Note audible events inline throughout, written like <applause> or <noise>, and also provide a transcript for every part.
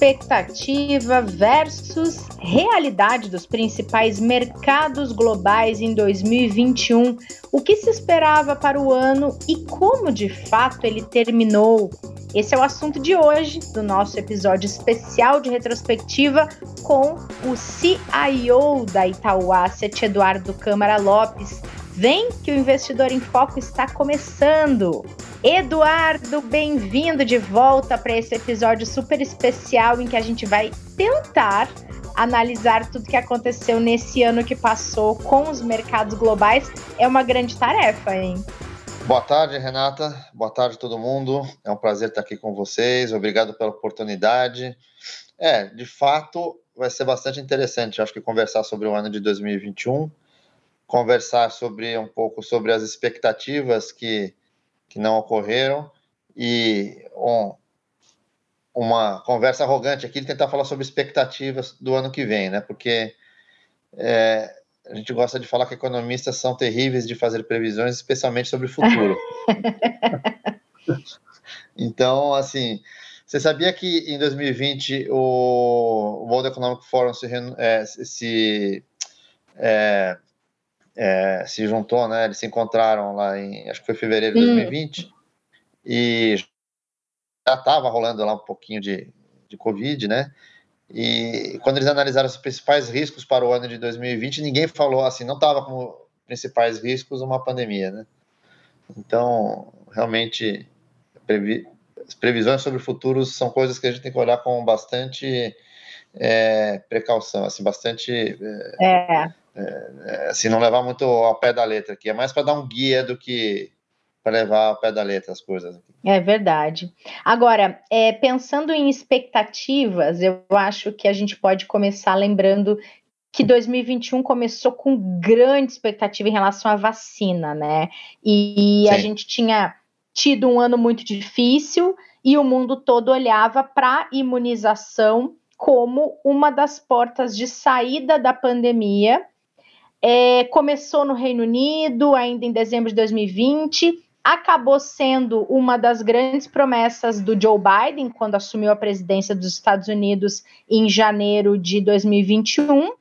expectativa versus realidade dos principais mercados globais em 2021. O que se esperava para o ano e como de fato ele terminou? Esse é o assunto de hoje do nosso episódio especial de retrospectiva com o CIO da Itaú Asset, Eduardo Câmara Lopes. Vem que o Investidor em Foco está começando. Eduardo, bem-vindo de volta para esse episódio super especial em que a gente vai tentar analisar tudo que aconteceu nesse ano que passou com os mercados globais. É uma grande tarefa, hein? Boa tarde, Renata. Boa tarde, todo mundo. É um prazer estar aqui com vocês. Obrigado pela oportunidade. É, de fato, vai ser bastante interessante, acho que conversar sobre o ano de 2021 conversar sobre um pouco sobre as expectativas que, que não ocorreram e um, uma conversa arrogante aqui de tentar falar sobre expectativas do ano que vem, né? Porque é, a gente gosta de falar que economistas são terríveis de fazer previsões, especialmente sobre o futuro. <laughs> então, assim, você sabia que em 2020 o World Economic Forum se, é, se é, é, se juntou, né? Eles se encontraram lá em, acho que foi fevereiro de 2020, hum. e já estava rolando lá um pouquinho de, de Covid, né? E quando eles analisaram os principais riscos para o ano de 2020, ninguém falou assim, não estava como principais riscos uma pandemia, né? Então, realmente, previ as previsões sobre o futuro são coisas que a gente tem que olhar com bastante é, precaução, assim, bastante é, é. É, assim, não levar muito ao pé da letra aqui. É mais para dar um guia do que para levar ao pé da letra as coisas. Aqui. É verdade. Agora, é, pensando em expectativas, eu acho que a gente pode começar lembrando que 2021 começou com grande expectativa em relação à vacina, né? E Sim. a gente tinha tido um ano muito difícil e o mundo todo olhava para a imunização como uma das portas de saída da pandemia é, começou no Reino Unido, ainda em dezembro de 2020, acabou sendo uma das grandes promessas do Joe Biden quando assumiu a presidência dos Estados Unidos em janeiro de 2021.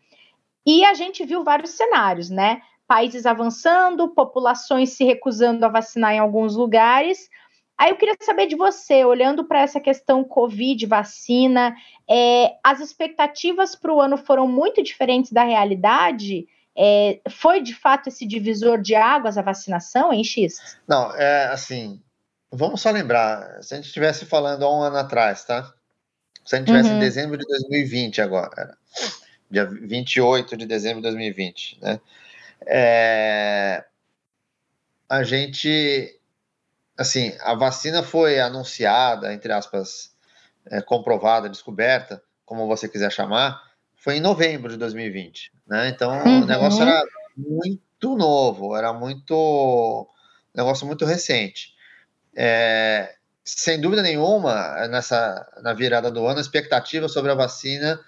E a gente viu vários cenários, né? Países avançando, populações se recusando a vacinar em alguns lugares. Aí eu queria saber de você, olhando para essa questão Covid, vacina, é, as expectativas para o ano foram muito diferentes da realidade? É, foi de fato esse divisor de águas a vacinação, hein, X? Não, é assim. Vamos só lembrar, se a gente estivesse falando há um ano atrás, tá? Se a gente estivesse uhum. em dezembro de 2020 agora, dia 28 de dezembro de 2020, né? É, a gente, assim, a vacina foi anunciada, entre aspas, é, comprovada, descoberta, como você quiser chamar, foi em novembro de 2020. Né? Então uhum. o negócio era muito novo, era muito negócio muito recente. É, sem dúvida nenhuma, nessa na virada do ano, a expectativa sobre a vacina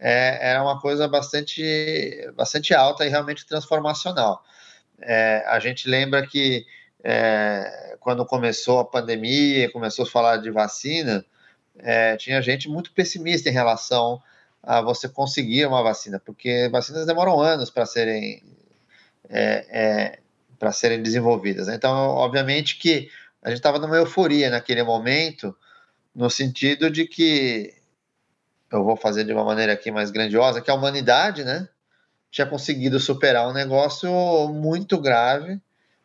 é, era uma coisa bastante, bastante alta e realmente transformacional. É, a gente lembra que é, quando começou a pandemia, começou a falar de vacina, é, tinha gente muito pessimista em relação a você conseguir uma vacina, porque vacinas demoram anos para serem é, é, para serem desenvolvidas. Né? Então, obviamente que a gente estava numa euforia naquele momento, no sentido de que eu vou fazer de uma maneira aqui mais grandiosa, que a humanidade, né, tinha conseguido superar um negócio muito grave,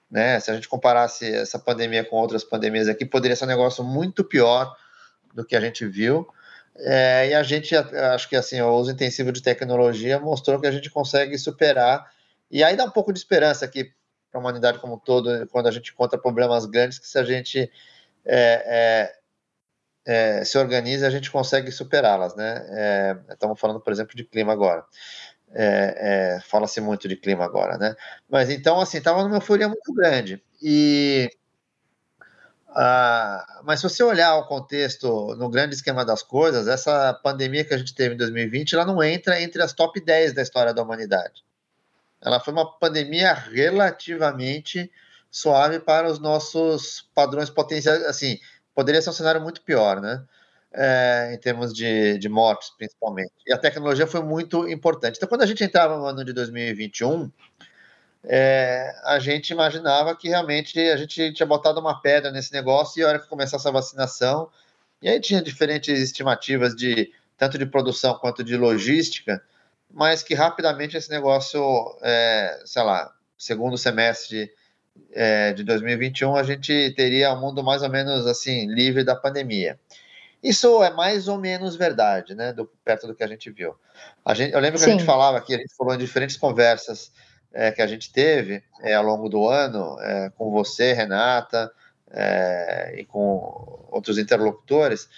né? Se a gente comparasse essa pandemia com outras pandemias aqui, poderia ser um negócio muito pior do que a gente viu. É, e a gente, acho que assim, o uso intensivo de tecnologia mostrou que a gente consegue superar. E aí dá um pouco de esperança aqui para a humanidade como um todo, quando a gente encontra problemas grandes, que se a gente é, é, é se organiza, a gente consegue superá-las, né? É, estamos falando, por exemplo, de clima agora. É, fala-se muito de clima agora, né? Mas então, assim, estava numa euforia muito grande. E ah, mas se você olhar o contexto, no grande esquema das coisas, essa pandemia que a gente teve em 2020, ela não entra entre as top 10 da história da humanidade. Ela foi uma pandemia relativamente suave para os nossos padrões potenciais. Assim, poderia ser um cenário muito pior, né? é, em termos de, de mortes, principalmente. E a tecnologia foi muito importante. Então, quando a gente entrava no ano de 2021, é, a gente imaginava que realmente a gente tinha botado uma pedra nesse negócio e a hora que começasse a vacinação, e aí tinha diferentes estimativas de tanto de produção quanto de logística, mas que rapidamente esse negócio, é, sei lá, segundo semestre é, de 2021, a gente teria um mundo mais ou menos assim, livre da pandemia. Isso é mais ou menos verdade, né? Do, perto do que a gente viu. A gente, eu lembro que Sim. a gente falava aqui, a gente falou em diferentes conversas é, que a gente teve é, ao longo do ano, é, com você, Renata, é, e com outros interlocutores.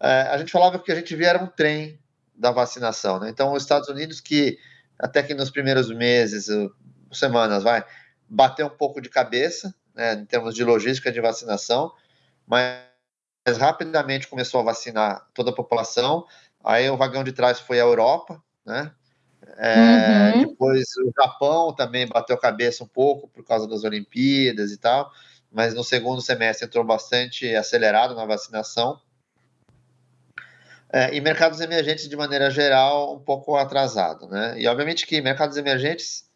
É, a gente falava que a gente via era um trem da vacinação, né? Então, os Estados Unidos, que até que nos primeiros meses, semanas, vai, bater um pouco de cabeça, né, em termos de logística de vacinação, mas rapidamente começou a vacinar toda a população. Aí o vagão de trás foi a Europa, né? É, uhum. Depois o Japão também bateu a cabeça um pouco por causa das Olimpíadas e tal, mas no segundo semestre entrou bastante acelerado na vacinação. É, e mercados emergentes, de maneira geral, um pouco atrasado, né? E obviamente que mercados emergentes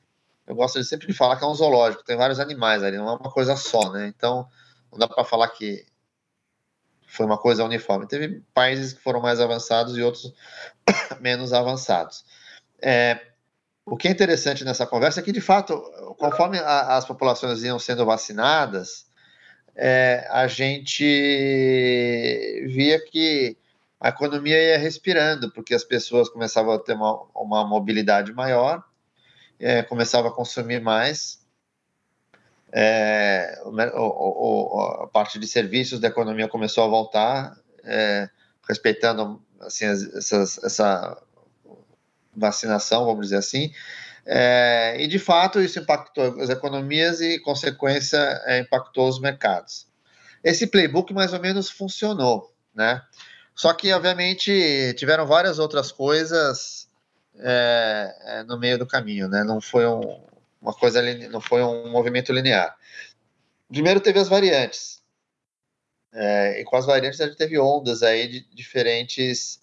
eu gosto de sempre de falar que é um zoológico, tem vários animais ali, não é uma coisa só, né? Então, não dá para falar que foi uma coisa uniforme. Teve países que foram mais avançados e outros <coughs> menos avançados. É, o que é interessante nessa conversa é que, de fato, conforme a, as populações iam sendo vacinadas, é, a gente via que a economia ia respirando, porque as pessoas começavam a ter uma, uma mobilidade maior é, começava a consumir mais. É, o, o, a parte de serviços da economia começou a voltar, é, respeitando assim, essas, essa vacinação, vamos dizer assim. É, e de fato isso impactou as economias e, consequência, é, impactou os mercados. Esse playbook mais ou menos funcionou, né? Só que, obviamente, tiveram várias outras coisas é, é, no meio do caminho, né? Não foi um, uma coisa, não foi um movimento linear. Primeiro teve as variantes. É, e com as variantes a gente teve ondas aí de diferentes,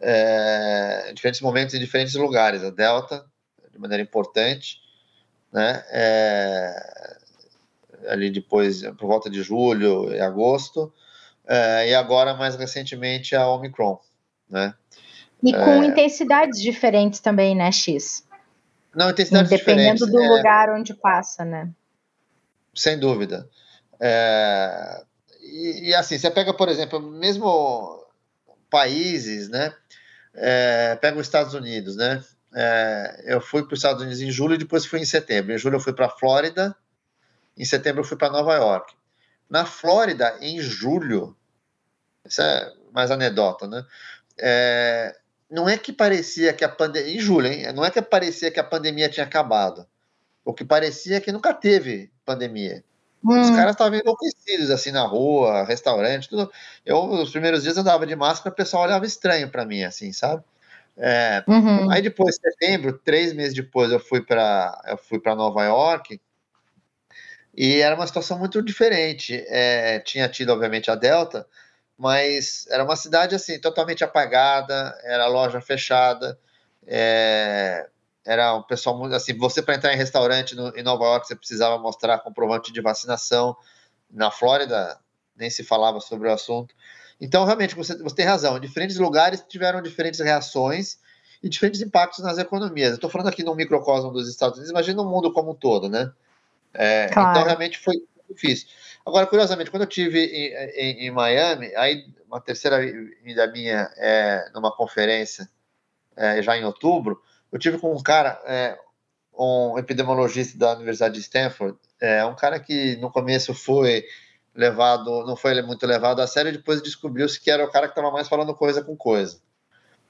é, diferentes momentos em diferentes lugares. A Delta, de maneira importante, né? É, ali depois, por volta de julho e agosto, é, e agora mais recentemente a Omicron, né? E com é... intensidades diferentes também, né, X? Não, intensidades Dependendo do é... lugar onde passa, né? Sem dúvida. É... E, e, assim, você pega, por exemplo, mesmo países, né? É, pega os Estados Unidos, né? É, eu fui para os Estados Unidos em julho e depois fui em setembro. Em julho eu fui para a Flórida, em setembro eu fui para Nova York. Na Flórida, em julho, isso é mais anedota, né? É, não é que parecia que a pandemia. Em julho, hein? Não é que parecia que a pandemia tinha acabado. O que parecia é que nunca teve pandemia. Hum. Os caras estavam enlouquecidos assim na rua, restaurante, tudo. Eu, nos primeiros dias, andava de máscara, o pessoal olhava estranho para mim, assim, sabe? É, uhum. Aí depois, setembro, três meses depois, eu fui para eu fui para Nova York e era uma situação muito diferente. É, tinha tido, obviamente, a Delta, mas era uma cidade assim totalmente apagada, era loja fechada, é, era um pessoal muito assim. Você para entrar em restaurante no, em Nova York você precisava mostrar comprovante de vacinação. Na Flórida nem se falava sobre o assunto. Então realmente você, você tem razão. Diferentes lugares tiveram diferentes reações e diferentes impactos nas economias. Estou falando aqui no microcosmo dos Estados Unidos, imagina o mundo como um todo, né? É, claro. Então realmente foi difícil. Agora, curiosamente, quando eu tive em, em, em Miami, aí uma terceira vinda minha é, numa conferência é, já em outubro, eu tive com um cara, é, um epidemiologista da Universidade de Stanford, é, um cara que no começo foi levado, não foi muito levado a sério, depois descobriu-se que era o cara que estava mais falando coisa com coisa,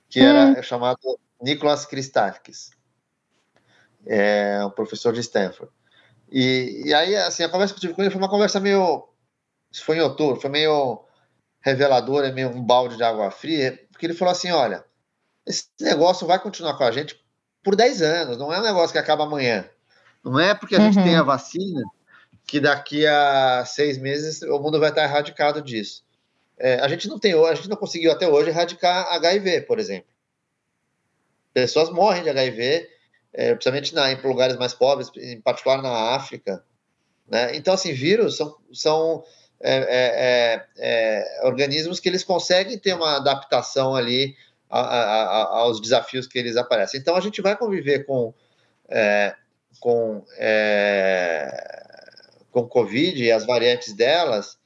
que era hum. chamado Nicholas Christakis, é um professor de Stanford. E, e aí, assim, a conversa que eu tive com ele foi uma conversa meio. Isso foi em outubro, foi meio reveladora, meio um balde de água fria, porque ele falou assim: olha, esse negócio vai continuar com a gente por 10 anos, não é um negócio que acaba amanhã. Não é porque a uhum. gente tem a vacina que daqui a seis meses o mundo vai estar erradicado disso. é, a gente não tem, a gente não conseguiu até hoje erradicar HIV, por exemplo. Pessoas morrem de HIV, é, principalmente na, em lugares mais pobres, em particular na África. Né? Então, assim, vírus são, são é, é, é, é organismos que eles conseguem ter uma adaptação ali a, a, aos desafios que eles aparecem. Então, a gente vai conviver com, é, com, com Covid e as variantes delas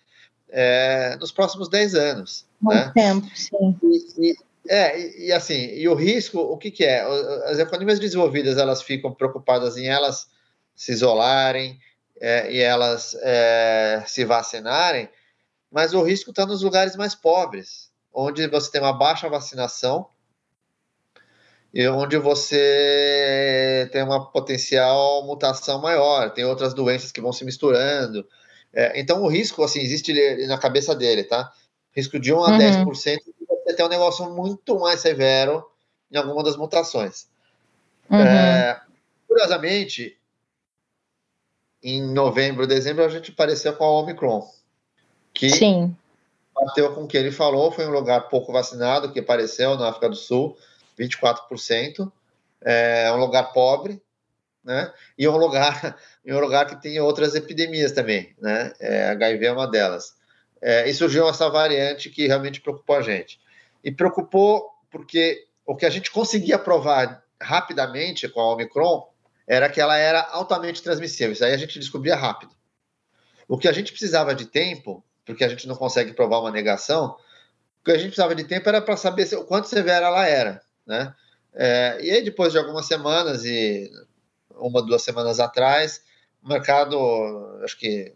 nos próximos 10 anos. Muito né? tempo, sim. E, e, é, e, e, assim, e o risco, o que, que é? As economias desenvolvidas, elas ficam preocupadas em elas se isolarem é, e elas é, se vacinarem, mas o risco está nos lugares mais pobres, onde você tem uma baixa vacinação e onde você tem uma potencial mutação maior, tem outras doenças que vão se misturando. É, então, o risco, assim, existe na cabexa dele, tá? Risco de 1 a uhum. 10% você ter um negócio muito mais severo em alguma das mutações. Uhum. É, curiosamente, em novembro, dezembro, a gente apareceu com a Omicron, que Sim. Bateu com o que ele falou, foi um lugar pouco vacinado, que apareceu na África do Sul, 24%, é um lugar pobre, né? E um lugar, <laughs> e um lugar que tem outras epidemias também, né? É, HIV é uma delas. É, e surgiu essa variante que realmente preocupou a gente e preocupou porque o que a gente conseguia provar rapidamente com a Omicron era que ela era altamente transmissível. Isso aí a gente descobria rápido. O que a gente precisava de tempo, porque a gente não consegue provar uma negação, o que a gente precisava de tempo era para saber o quanto severa ela era, né? É, e aí, depois de algumas semanas, e uma, duas semanas atrás, o mercado, acho que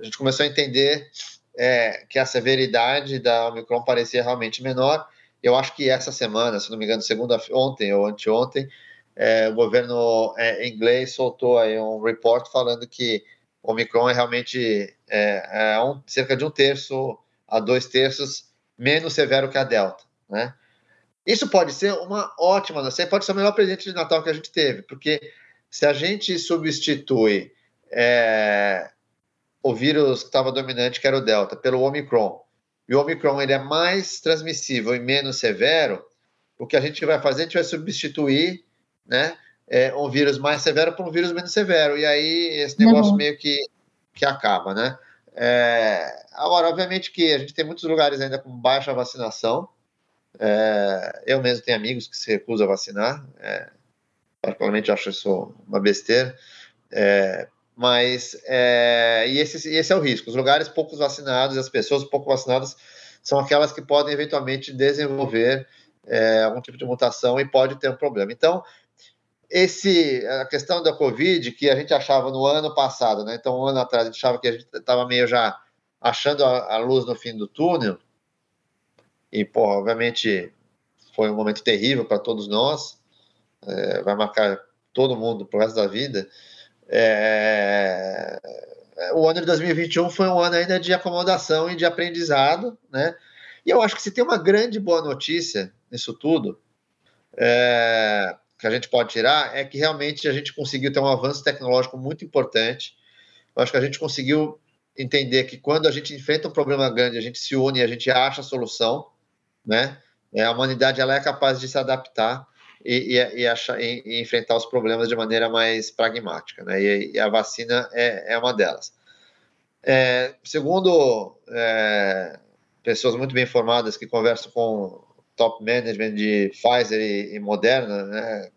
a gente começou a entender é, que a severidade da Omicron parecia realmente menor. Eu acho que essa semana, se não me engano, segunda ontem ou anteontem, é, o governo é, inglês soltou aí um report falando que Omicron é realmente é, é um, cerca de um terço a dois terços menos severo que a Delta, né? Isso pode ser uma ótima, pode ser o melhor presente de Natal que a gente teve, porque se a gente substitui é, o vírus que estava dominante, que era o Delta, pelo Omicron, e o Omicron ele é mais transmissível e menos severo, o que a gente vai fazer, a gente vai substituir né, é, um vírus mais severo por um vírus menos severo, e aí esse negócio uhum. meio que, que acaba, né? É, agora, obviamente que a gente tem muitos lugares ainda com baixa vacinação, é, eu mesmo tenho amigos que se recusam a vacinar, é, particularmente acho isso uma besteira, é, mas é, e esse, esse é o risco. Os lugares poucos vacinados, as pessoas pouco vacinadas, são aquelas que podem eventualmente desenvolver é, algum tipo de mutação e pode ter um problema. Então, esse a questão da Covid que a gente achava no ano passado, né? Então, um ano atrás a gente achava que a gente estava meio já achando a, a, luz no fim do túnel. E, pô, obviamente foi um momento terrível para todos nós. É, vai marcar todo mundo pro resto da vida. É, o ano de 2021 foi um ano ainda de acomodação e de aprendizado, né? E eu acho que se tem uma grande boa notícia nisso tudo, é, que a gente pode tirar, é que realmente a gente conseguiu ter um avanço tecnológico muito importante. Eu acho que a gente conseguiu entender que quando a gente enfrenta um problema grande, a gente se une e a gente acha a solução, né? É, a humanidade ela é capaz de se adaptar e, e, e, achar, e, enfrentar os problemas de maneira mais pragmática, né? E, a vacina é, é uma delas. É, segundo é, pessoas muito bem informadas que conversam com top management de Pfizer e, Moderna, né?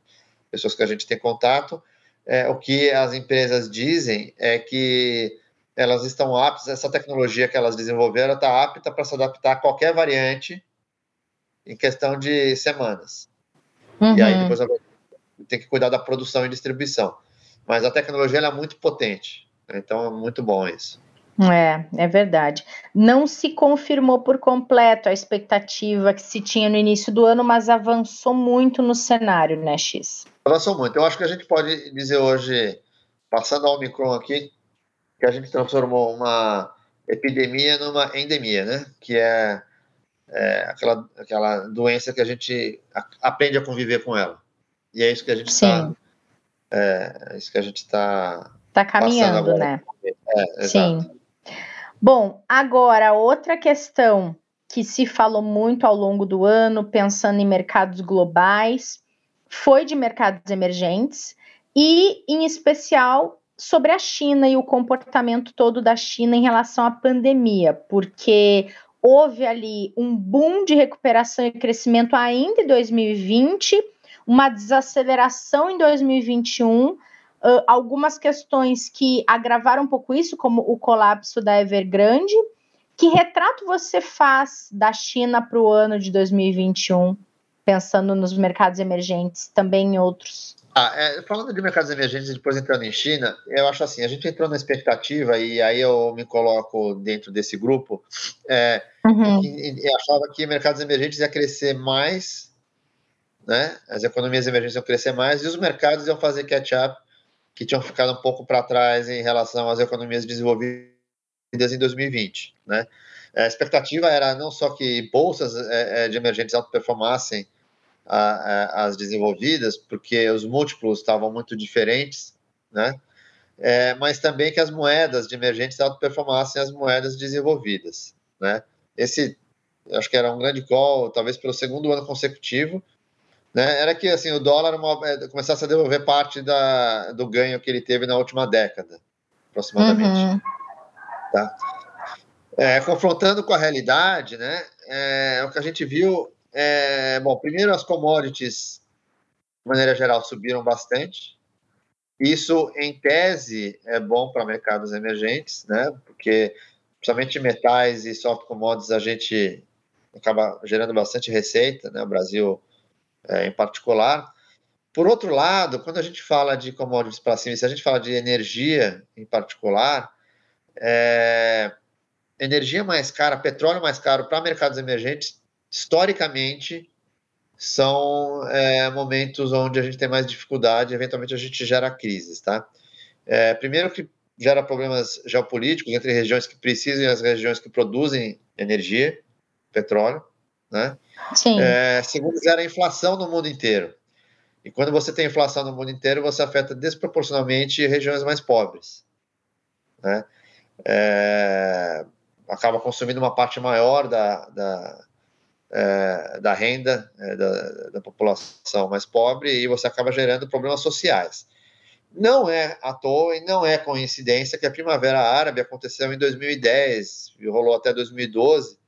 Pessoas que a gente tem contato, é, o que as empresas dizem é que elas estão aptas, essa tecnologia que elas desenvolveram está apta para se adaptar a qualquer variante em questão de semanas. Uhum. E aí uhum. depois tem que cuidar da produção e distribuição. Mas a tecnologia é muito potente, né? então é muito bom isso. É, é verdade. Não se confirmou por completo a expectativa que se tinha no início do ano, mas avançou muito no cenário, né, X? Avançou muito. Eu acho que a gente pode dizer hoje, passando ao Omicron aqui, que a gente transformou uma epidemia numa endemia, né? Que é é, aquela, aquela doença que a gente aprende a conviver com ela. E é isso que a gente está. É, é, isso que a gente está. Está caminhando, né? É, Sim. Bom, agora outra questão que se falou muito ao longo do ano, pensando em mercados globais, foi de mercados emergentes e, em especial, sobre a China e o comportamento todo da China em relação à pandemia, porque houve ali um boom de recuperação e crescimento ainda em 2020, uma desaceleração em 2021, uh, algumas questões que agravaram um pouco isso, como o colapso da Evergrande. Que retrato você faz da China para o ano de 2021, pensando nos mercados emergentes, também em outros? Ah, é, falando de mercados emergentes, depois entrando em China, eu acho assim, a gente entrou na expectativa e aí eu me coloco dentro desse grupo, é, uhum. eu achava que mercados emergentes ia crescer mais, né? As economias emergentes iam crescer mais e os mercados iam fazer catch-up que tinham ficado um pouco para trás em relação às economias desenvolvidas em 2020, né? A expectativa era não só que bolsas é, é de emergentes auto-performassem a, a, as desenvolvidas, porque os múltiplos estavam muito diferentes, né? É, mas também que as moedas de emergentes auto-performassem as moedas desenvolvidas, né? Esse, acho que era um grande call, talvez pelo segundo ano consecutivo, né? Era que assim o dólar uma, é, começasse a devolver parte da, do ganho que ele teve na última década, aproximadamente. Uhum. Tá? É, confrontando com a realidade, né? É, o que a gente viu é, bom, primeiro as commodities, de maneira geral, subiram bastante. Isso, em tese, é bom para mercados emergentes, né? Porque, principalmente metais e soft commodities, a gente acaba gerando bastante receita, né? O Brasil, é, em particular. Por outro lado, quando a gente fala de commodities para cima, se a gente fala de energia em particular, é, energia mais cara, petróleo mais caro para mercados emergentes historicamente, são é, momentos onde a gente tem mais dificuldade, eventualmente a gente gera crises, tá? É, primeiro que gera problemas geopolíticos entre regiões que precisam e as regiões que produzem energia, petróleo, né? Sim. É, segundo, gera inflação no mundo inteiro. E quando você tem inflação no mundo inteiro, você afeta desproporcionalmente regiões mais pobres, né? É, acaba consumindo uma parte maior da, da é, da renda é, da, da, população mais pobre e você acaba gerando problemas sociais. Não é à toa e não é coincidência que a Primavera Árabe aconteceu em 2010 e rolou até 2012,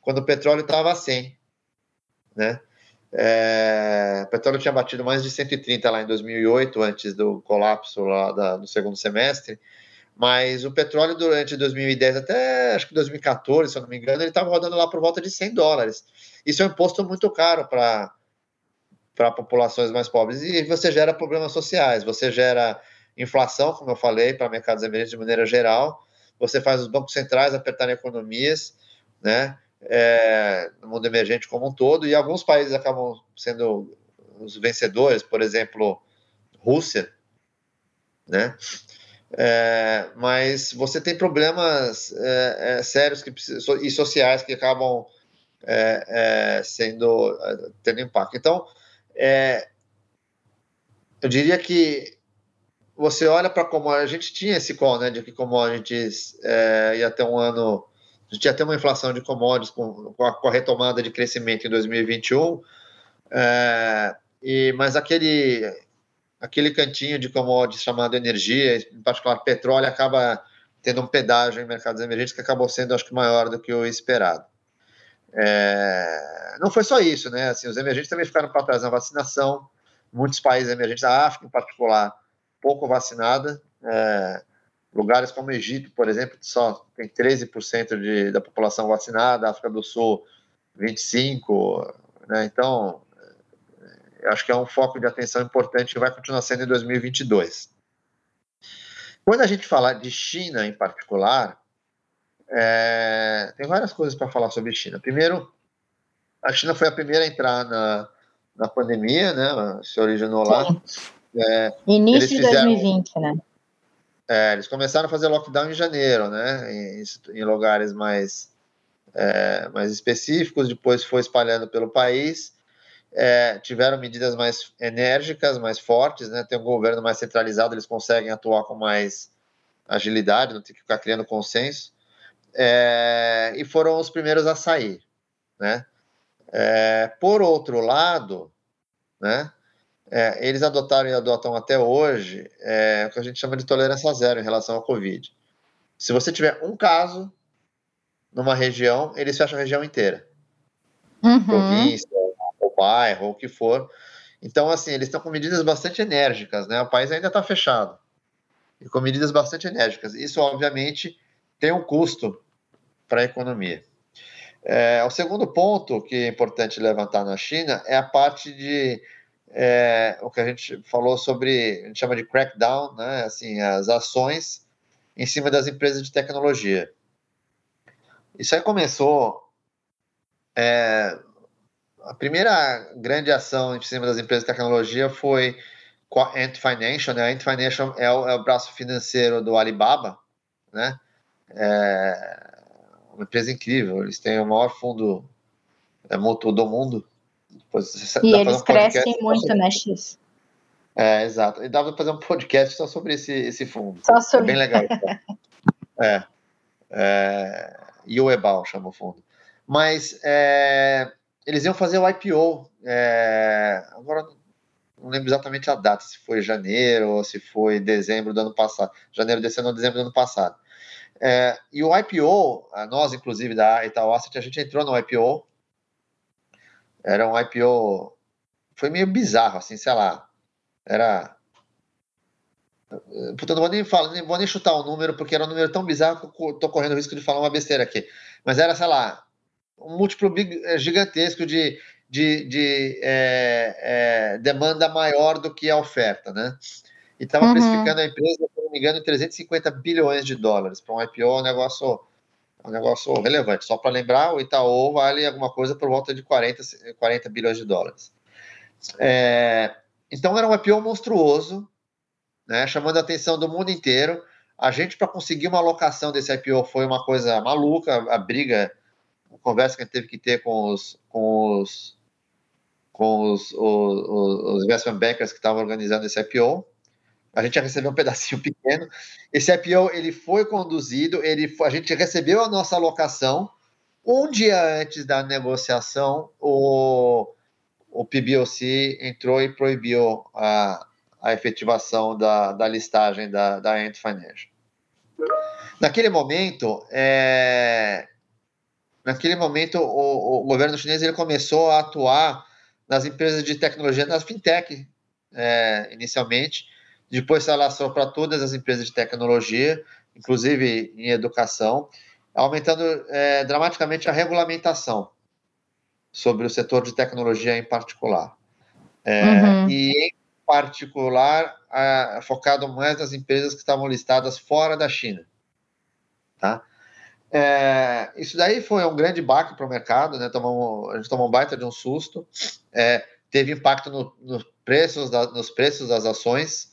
quando o petróleo estava a 100. Né? É, o petróleo tinha batido mais de 130 lá em 2008, antes do colapso lá da, do segundo semestre, mas o petróleo durante 2010 até acho que 2014, se eu não me engano, ele estava rodando lá por volta de 100 dólares. Isso é um imposto muito caro para para populações mais pobres. E você gera problemas sociais, você gera inflação, como eu falei, para mercados emergentes de maneira geral, você faz os bancos centrais apertarem economias, né, é, no mundo emergente como um todo, e alguns países acabam sendo os vencedores, por exemplo, Rússia, né, é, mas você tem problemas é, é, sérios que, e sociais que acabam é, é, sendo é, tendo impacto. Então, eu diria que você olha para como a gente tinha esse call, né, de que commodities ia ter um ano, a gente ia ter uma inflação de commodities com, com, a, com a retomada de crescimento em 2021, e, mas aquele aquele cantinho de commodities chamado energia, em particular petróleo, acaba tendo um pedágio em mercados emergentes que acabou sendo, acho que, maior do que o esperado. É... Não foi só isso, né? Assim, os emergentes também ficaram para trás na vacinação. Muitos países emergentes, a África em particular, pouco vacinada. É... Lugares como o Egito, por exemplo, só tem 13% de, da população vacinada, a África do Sul, 25%. Né? Então, acho que é um foco de atenção importante que vai continuar sendo em 2022. Quando a gente fala de China em particular, é, tem várias coisas para falar sobre China. Primeiro, a China foi a primeira a entrar na, na pandemia, né? Se originou lá. É, Início de 2020, né? É, eles começaram a fazer lockdown em janeiro, né? Em, em lugares mais, é, mais específicos, depois foi espalhando pelo país é, tiveram medidas mais enérgicas, mais fortes, né? Tem um governo mais centralizado, eles conseguem atuar com mais agilidade, não tem que ficar criando consenso. É, e foram os primeiros a sair. né? É, por outro lado, né, é, eles adotaram e adotam até hoje é, o que a gente chama de tolerância zero em relação ao Covid. Se você tiver um caso numa região, eles fecham a região inteira. Uhum. Província, bairro, ou o que for. Então, assim, eles estão com medidas bastante enérgicas, né? O país ainda está fechado. E com medidas bastante enérgicas. Isso, obviamente, tem um custo para a economia. É, o segundo ponto que é importante levantar na China é a parte de é, o que a gente falou sobre, a gente chama de crackdown, né? Assim, as ações em cima das empresas de tecnologia. Isso aí começou. É, a primeira grande ação em cima das empresas de tecnologia foi com a Ant Financial. Né? A Ant Financial é o, é o braço financeiro do Alibaba, né? É uma empresa incrível. Eles têm o maior fundo é, do mundo. Depois, e eles um crescem muito, né, X? É, exato. E dava para fazer um podcast só sobre esse, esse fundo. Só sobre. É bem legal. <laughs> é. é. E o Ebal chama o fundo. Mas é, eles iam fazer o IPO. É, agora não lembro exatamente a data, se foi janeiro ou se foi dezembro do ano passado. Janeiro desse ano ou dezembro do ano passado. É, e o IPO, nós, inclusive, da Itaú Asset, a gente entrou no IPO. Era um IPO. Foi meio bizarro, assim, sei lá. Era. Não vou nem falar, nem vou nem chutar o número, porque era um número tão bizarro que eu tô correndo o risco de falar uma besteira aqui. Mas era, sei lá, um múltiplo é, gigantesco de, de, de é, é, demanda maior do que a oferta, né? E estava uhum. precificando a empresa, se não me engano, em 350 bilhões de dólares. Para um IPO é um negócio, é um negócio relevante. Só para lembrar, o Itaú vale alguma coisa por volta de 40, 40 bilhões de dólares. É, então era um IPO monstruoso, né, chamando a atenção do mundo inteiro. A gente, para conseguir uma alocação desse IPO, foi uma coisa maluca. A briga, conversa que a gente teve que ter com os, com os, com os, os, os investment bankers que estavam organizando esse IPO a gente já recebeu um pedacinho <laughs> pequeno. Esse IPO ele foi conduzido, ele a gente recebeu a nossa alocação. Um dia antes da negociação, o, o PBOC entrou e proibiu a, a efetivação da, da listagem da, da Ant Financial. Naquele momento, é, naquele momento o, o, governo chinês ele começou a atuar nas empresas de tecnologia, nas fintech, é, inicialmente, depois se alastrou para todas as empresas de tecnologia, inclusive em educação, aumentando é, dramaticamente a regulamentação sobre o setor de tecnologia em particular. É, uhum. E, em particular, a, focado mais nas empresas que estavam listadas fora da China. Tá? É, isso daí foi um grande baque para o mercado, né? Tomamos, a gente tomou um baita de um susto, é, teve impacto no, no preços da, nos preços das ações,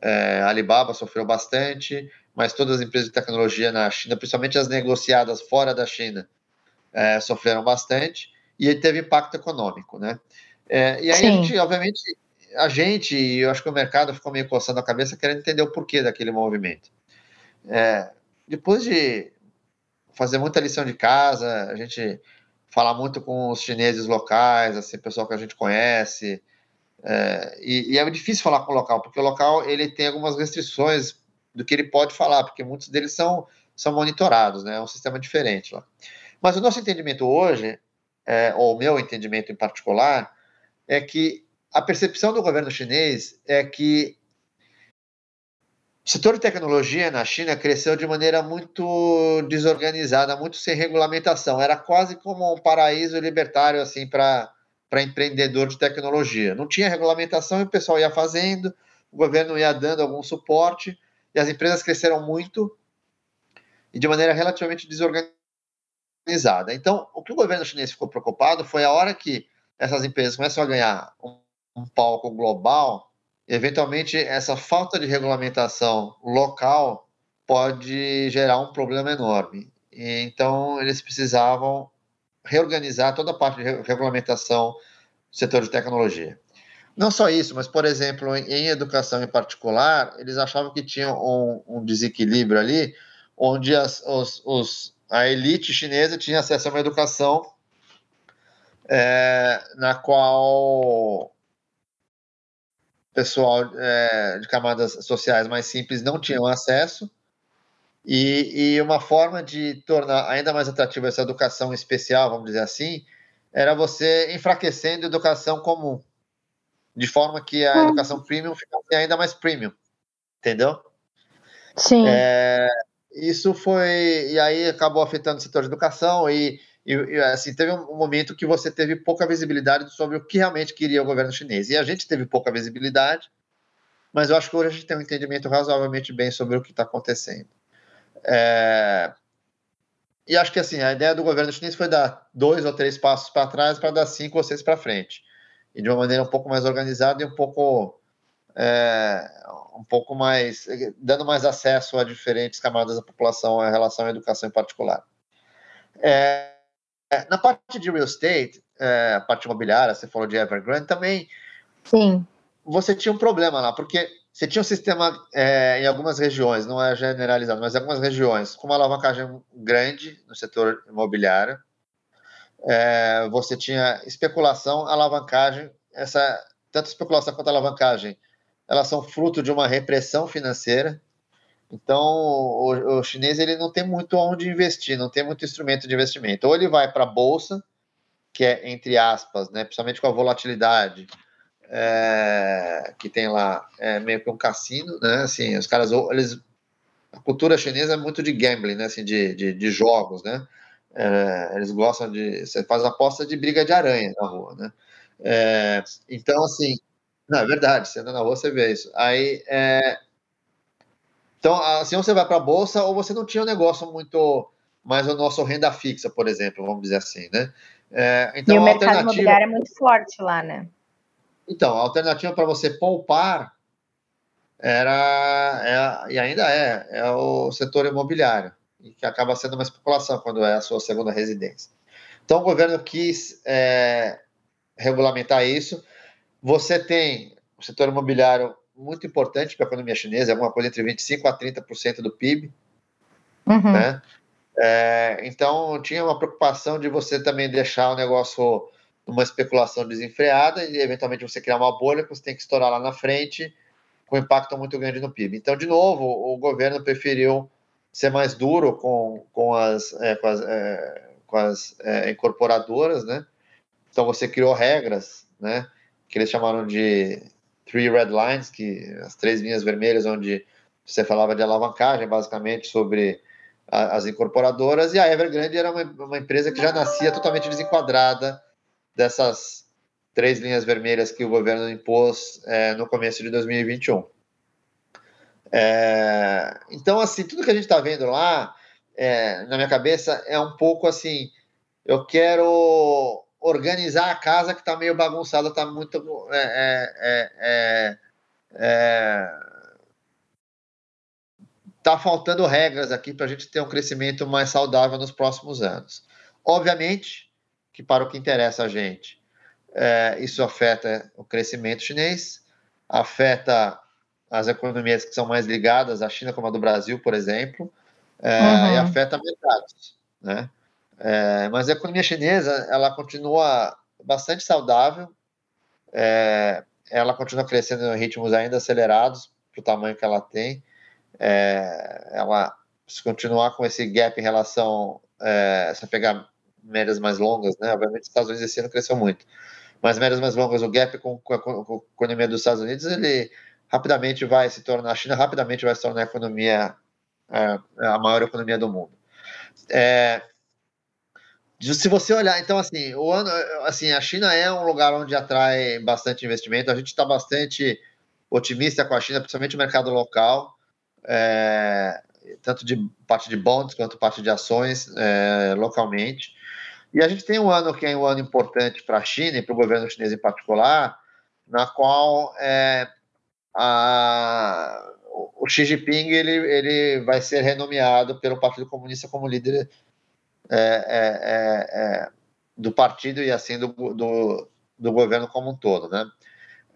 é, a Alibaba sofreu bastante, mas todas as empresas de tecnologia na China, principalmente as negociadas fora da China, é, sofreram bastante e teve impacto econômico, né? É, e aí Sim. a gente, obviamente, a gente e eu acho que o mercado ficou meio coçando a cabeça querendo entender o porquê daquele movimento. É, depois de fazer muita lição de casa, a gente falar muito com os chineses locais, assim, pessoal que a gente conhece, é, e, e, é difícil falar com o local, porque o local ele tem algumas restrições do que ele pode falar, porque muitos deles são, são monitorados, né? É um sistema diferente lá. Mas o nosso entendimento hoje, é, ou o meu entendimento em particular, é que a percepção do governo chinês é que o setor de tecnologia na China cresceu de maneira muito desorganizada, muito sem regulamentação. Era quase como um paraíso libertário assim para empreendedor de tecnologia. Não tinha regulamentação e o pessoal ia fazendo, o governo ia dando algum suporte e as empresas cresceram muito e de maneira relativamente desorganizada. Então, o que o governo chinês ficou preocupado foi a hora que essas empresas começam a ganhar um, um palco global, eventualmente essa falta de regulamentação local pode gerar um problema enorme. E, então, eles precisavam reorganizar toda a parte de regulamentação do setor de tecnologia. Não só isso, mas, por exemplo, em, educação em particular, eles achavam que tinha um, um desequilíbrio ali, onde as, os, os, a elite chinesa tinha acesso a uma educação é, na qual pessoal é, de camadas sociais mais simples não tinham acesso, e, e, uma forma de tornar ainda mais atrativa essa educação especial, vamos dizer assim, era você enfraquecendo a educação comum, de forma que a hum. educação premium ficasse ainda mais premium, entendeu? Sim. É, isso foi. E aí acabou afetando o setor de educação e, e, e, assim, teve um momento que você teve pouca visibilidade sobre o que realmente queria o governo chinês. E a gente teve pouca visibilidade, mas eu acho que hoje a gente tem um entendimento razoavelmente bem sobre o que está acontecendo. É, e acho que assim, a ideia do governo chinês foi dar dois ou três passos para trás para dar cinco ou seis para frente. E de uma maneira um pouco mais organizada e um pouco é, um pouco mais, dando mais acesso a diferentes camadas da população em relação à educação em particular. É, na parte de real estate, é, a parte imobiliária, você falou de Evergrande também. Sim. Você tinha um problema lá, porque você tinha um sistema é, em algumas regiões, não é generalizado, mas em algumas regiões, com uma alavancagem grande no setor imobiliário. É, você tinha especulação, alavancagem, essa tanto especulação quanto alavancagem elas são fruto de uma repressão financeira. Então, o, o chinês ele não tem muito onde investir, não tem muito instrumento de investimento. Ou ele vai para a bolsa, que é entre aspas, né, principalmente com a volatilidade é, que tem lá, é meio que um cassino, né? Assim, os caras, eles, a cultura chinesa é muito de gambling, né? Assim, de, de, de jogos, né? É, eles gostam de, você faz aposta de briga de aranha na rua, né? É, então, assim, não, é verdade, você anda na rua, você vê isso. Aí, é... Então, assim, você vai para a bolsa ou você não tinha um negócio muito mais o nosso renda fixa, por exemplo, vamos dizer assim, né? É, então, e o mercado alternativa... imobiliário é muito forte lá, né? Então, a alternativa para você poupar era, é, e ainda é, é o setor imobiliário, que acaba sendo uma especulação quando é a sua segunda residência. Então, o governo quis é, regulamentar isso, você tem o setor imobiliário muito importante para a economia chinesa, é alguma coisa entre 25% a 30% do PIB. Uhum. Né? É, então, tinha uma preocupação de você também deixar o negócio numa especulação desenfreada e, eventualmente, você criar uma bolha que você tem que estourar lá na frente com impacto muito grande no PIB. Então, de novo, o governo preferiu ser mais duro com, com as, é, com as, é, com as é, incorporadoras, né? Então, você criou regras, né? que eles chamaram de Three Red Lines, que as três linhas vermelhas, onde você falava de alavancagem, basicamente, sobre a, as incorporadoras, e a Evergrande era uma, uma, empresa que já nascia totalmente desenquadrada dessas três linhas vermelhas que o governo impôs é, no começo de 2021. É, então, assim, tudo que a gente está vendo lá, é, na minha cabeça, é um pouco assim, eu quero organizar a casa que está meio bagunçada, está muito. É, é, é, é, tá faltando regras aqui para a gente ter um crescimento mais saudável nos próximos anos. Obviamente que para o que interessa a gente, é, isso afeta o crescimento chinês, afeta as economias que são mais ligadas à China, como a do Brasil, por exemplo, é, uhum. e afeta mercados, né? É, mas a economia chinesa ela continua bastante saudável, é, ela continua crescendo em ritmos ainda acelerados para o tamanho que ela tem. É, ela se continuar com esse gap em relação, é, se pegar médias mais longas, né? Obviamente, os Estados Unidos esse ano cresceu muito, mas médias mais longas, o gap com, com, a, com a economia dos Estados Unidos, ele rapidamente vai se tornar, a China rapidamente vai se tornar a economia, é, a maior economia do mundo. É, se você olhar, então assim, o ano, assim, a China é um lugar onde atrai bastante investimento. A gente está bastante otimista com a China, principalmente o mercado local, é, tanto de parte de bonds quanto parte de ações é, localmente. E a gente tem um ano que é um ano importante para a China e para o governo chinês em particular, na qual é, a, o Xi Jinping ele, ele vai ser renomeado pelo Partido Comunista como líder é, é, é, é, do partido e assim do, do, do, governo como um todo, né?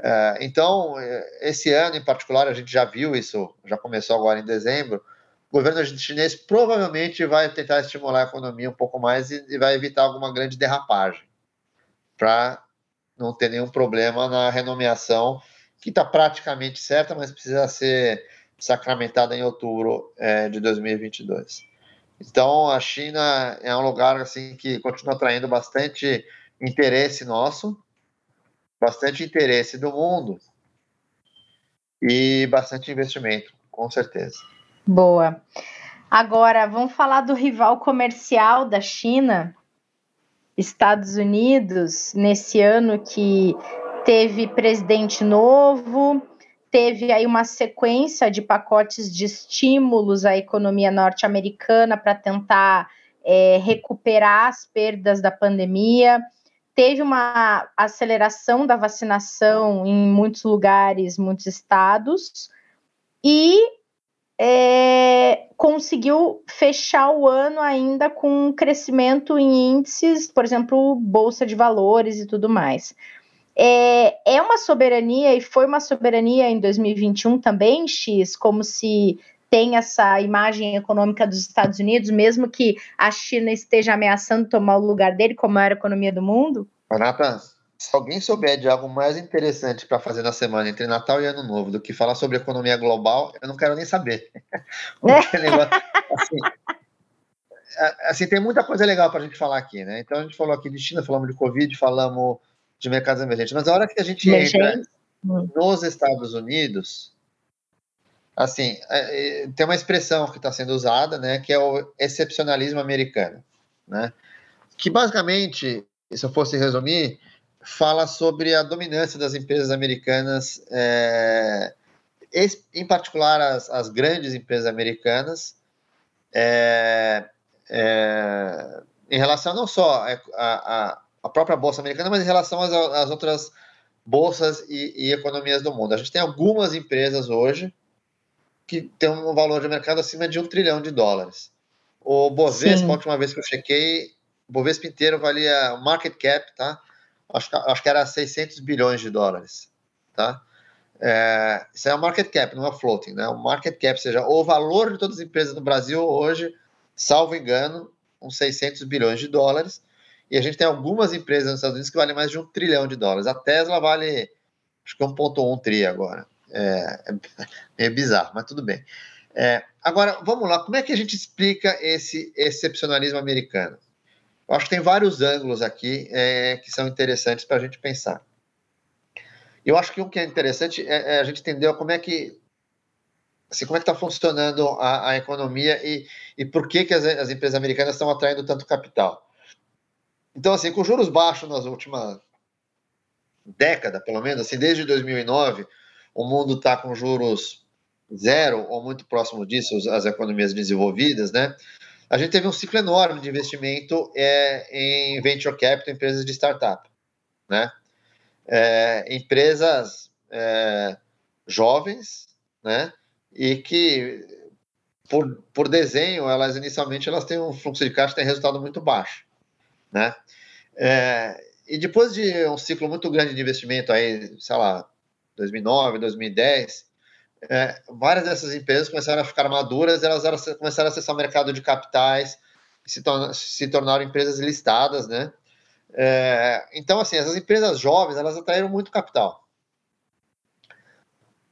É, então, esse ano em particular, a gente já viu isso, já começou agora em dezembro, o governo chinês provavelmente vai tentar estimular a economia um pouco mais e, e vai evitar alguma grande derrapagem. para não ter nenhum problema na renomeação, que está praticamente certa, mas precisa ser sacramentada em outubro é, de 2022. Então, a China é um lugar assim que continua atraindo bastante interesse nosso, bastante interesse do mundo e bastante investimento, com certeza. Boa. Agora, vamos falar do rival comercial da China, Estados Unidos, nesse ano que teve presidente novo, teve aí uma sequência de pacotes de estímulos à economia norte-americana para tentar é, recuperar as perdas da pandemia. Teve uma aceleração da vacinação em muitos lugares, muitos estados, e é, conseguiu fechar o ano ainda com um crescimento em índices, por exemplo, bolsa de valores e tudo mais. É, é uma soberania e foi uma soberania em 2021 também, X, como se tem essa imagem econômica dos Estados Unidos, mesmo que a China esteja ameaçando tomar o lugar dele como a maior economia do mundo? Renata, se alguém souber de algo mais interessante para fazer na semana entre Natal e Ano Novo do que falar sobre economia global, eu não quero nem saber. <laughs> <laughs> negócio, assim, assim, tem muita coisa legal para a gente falar aqui, né? Então a gente falou aqui de China, falamos de Covid, falamos de mercados emergentes. Mas a hora que a gente entra nos Estados Unidos, assim, é, é, tem uma expressão que está sendo usada, né, que é o excepcionalismo americano, né? Que basicamente, se eu fosse resumir, fala sobre a dominância das empresas americanas, é, em particular as, as, grandes empresas americanas, é, é, em relação não só a, a, a própria Bolsa Americana, mas em relação às, às outras bolsas e, e, economias do mundo. A gente tem algumas empresas hoje que têm um valor de mercado acima de um trilhão de dólares. O Bovespa, a última vez que eu chequei, o Bovespa inteiro valia market cap, tá? Acho, acho que era 600 bilhões de dólares, tá? É, isso é o market cap, não é floating, né? O market cap, ou seja, o valor de todas as empresas no Brasil hoje, salvo engano, uns 600 bilhões de dólares. E a gente tem algumas empresas nos Estados Unidos que valem mais de um trilhão de dólares. A Tesla vale, acho que 1,1 tri agora. É, é, bizarro, mas tudo bem. É, agora, vamos lá, como é que a gente explica esse excepcionalismo americano? Eu acho que tem vários ângulos aqui é, que são interessantes para a gente pensar. Eu acho que um que é interessante é, é a gente entender como é que assim, como é que está funcionando a, a, economia e, e por que, que as, as empresas americanas estão atraindo tanto capital. Então, assim, com juros baixos nas últimas décadas, pelo menos, assim, desde 2009, o mundo está com juros zero ou muito próximo disso, as economias desenvolvidas, né? A gente teve um ciclo enorme de investimento é, em venture capital, empresas de startup, né? É, empresas é, jovens, né? E que, por, por desenho, elas inicialmente elas têm um fluxo de caixa tem resultado muito baixo né? É, e depois de um ciclo muito grande de investimento aí, sei lá, 2009, 2010, é, várias dessas empresas começaram a ficar maduras, elas, começaram a acessar o mercado de capitais, se, torna, se tornaram empresas listadas, né? É, então, assim, essas empresas jovens, elas atraíram muito capital.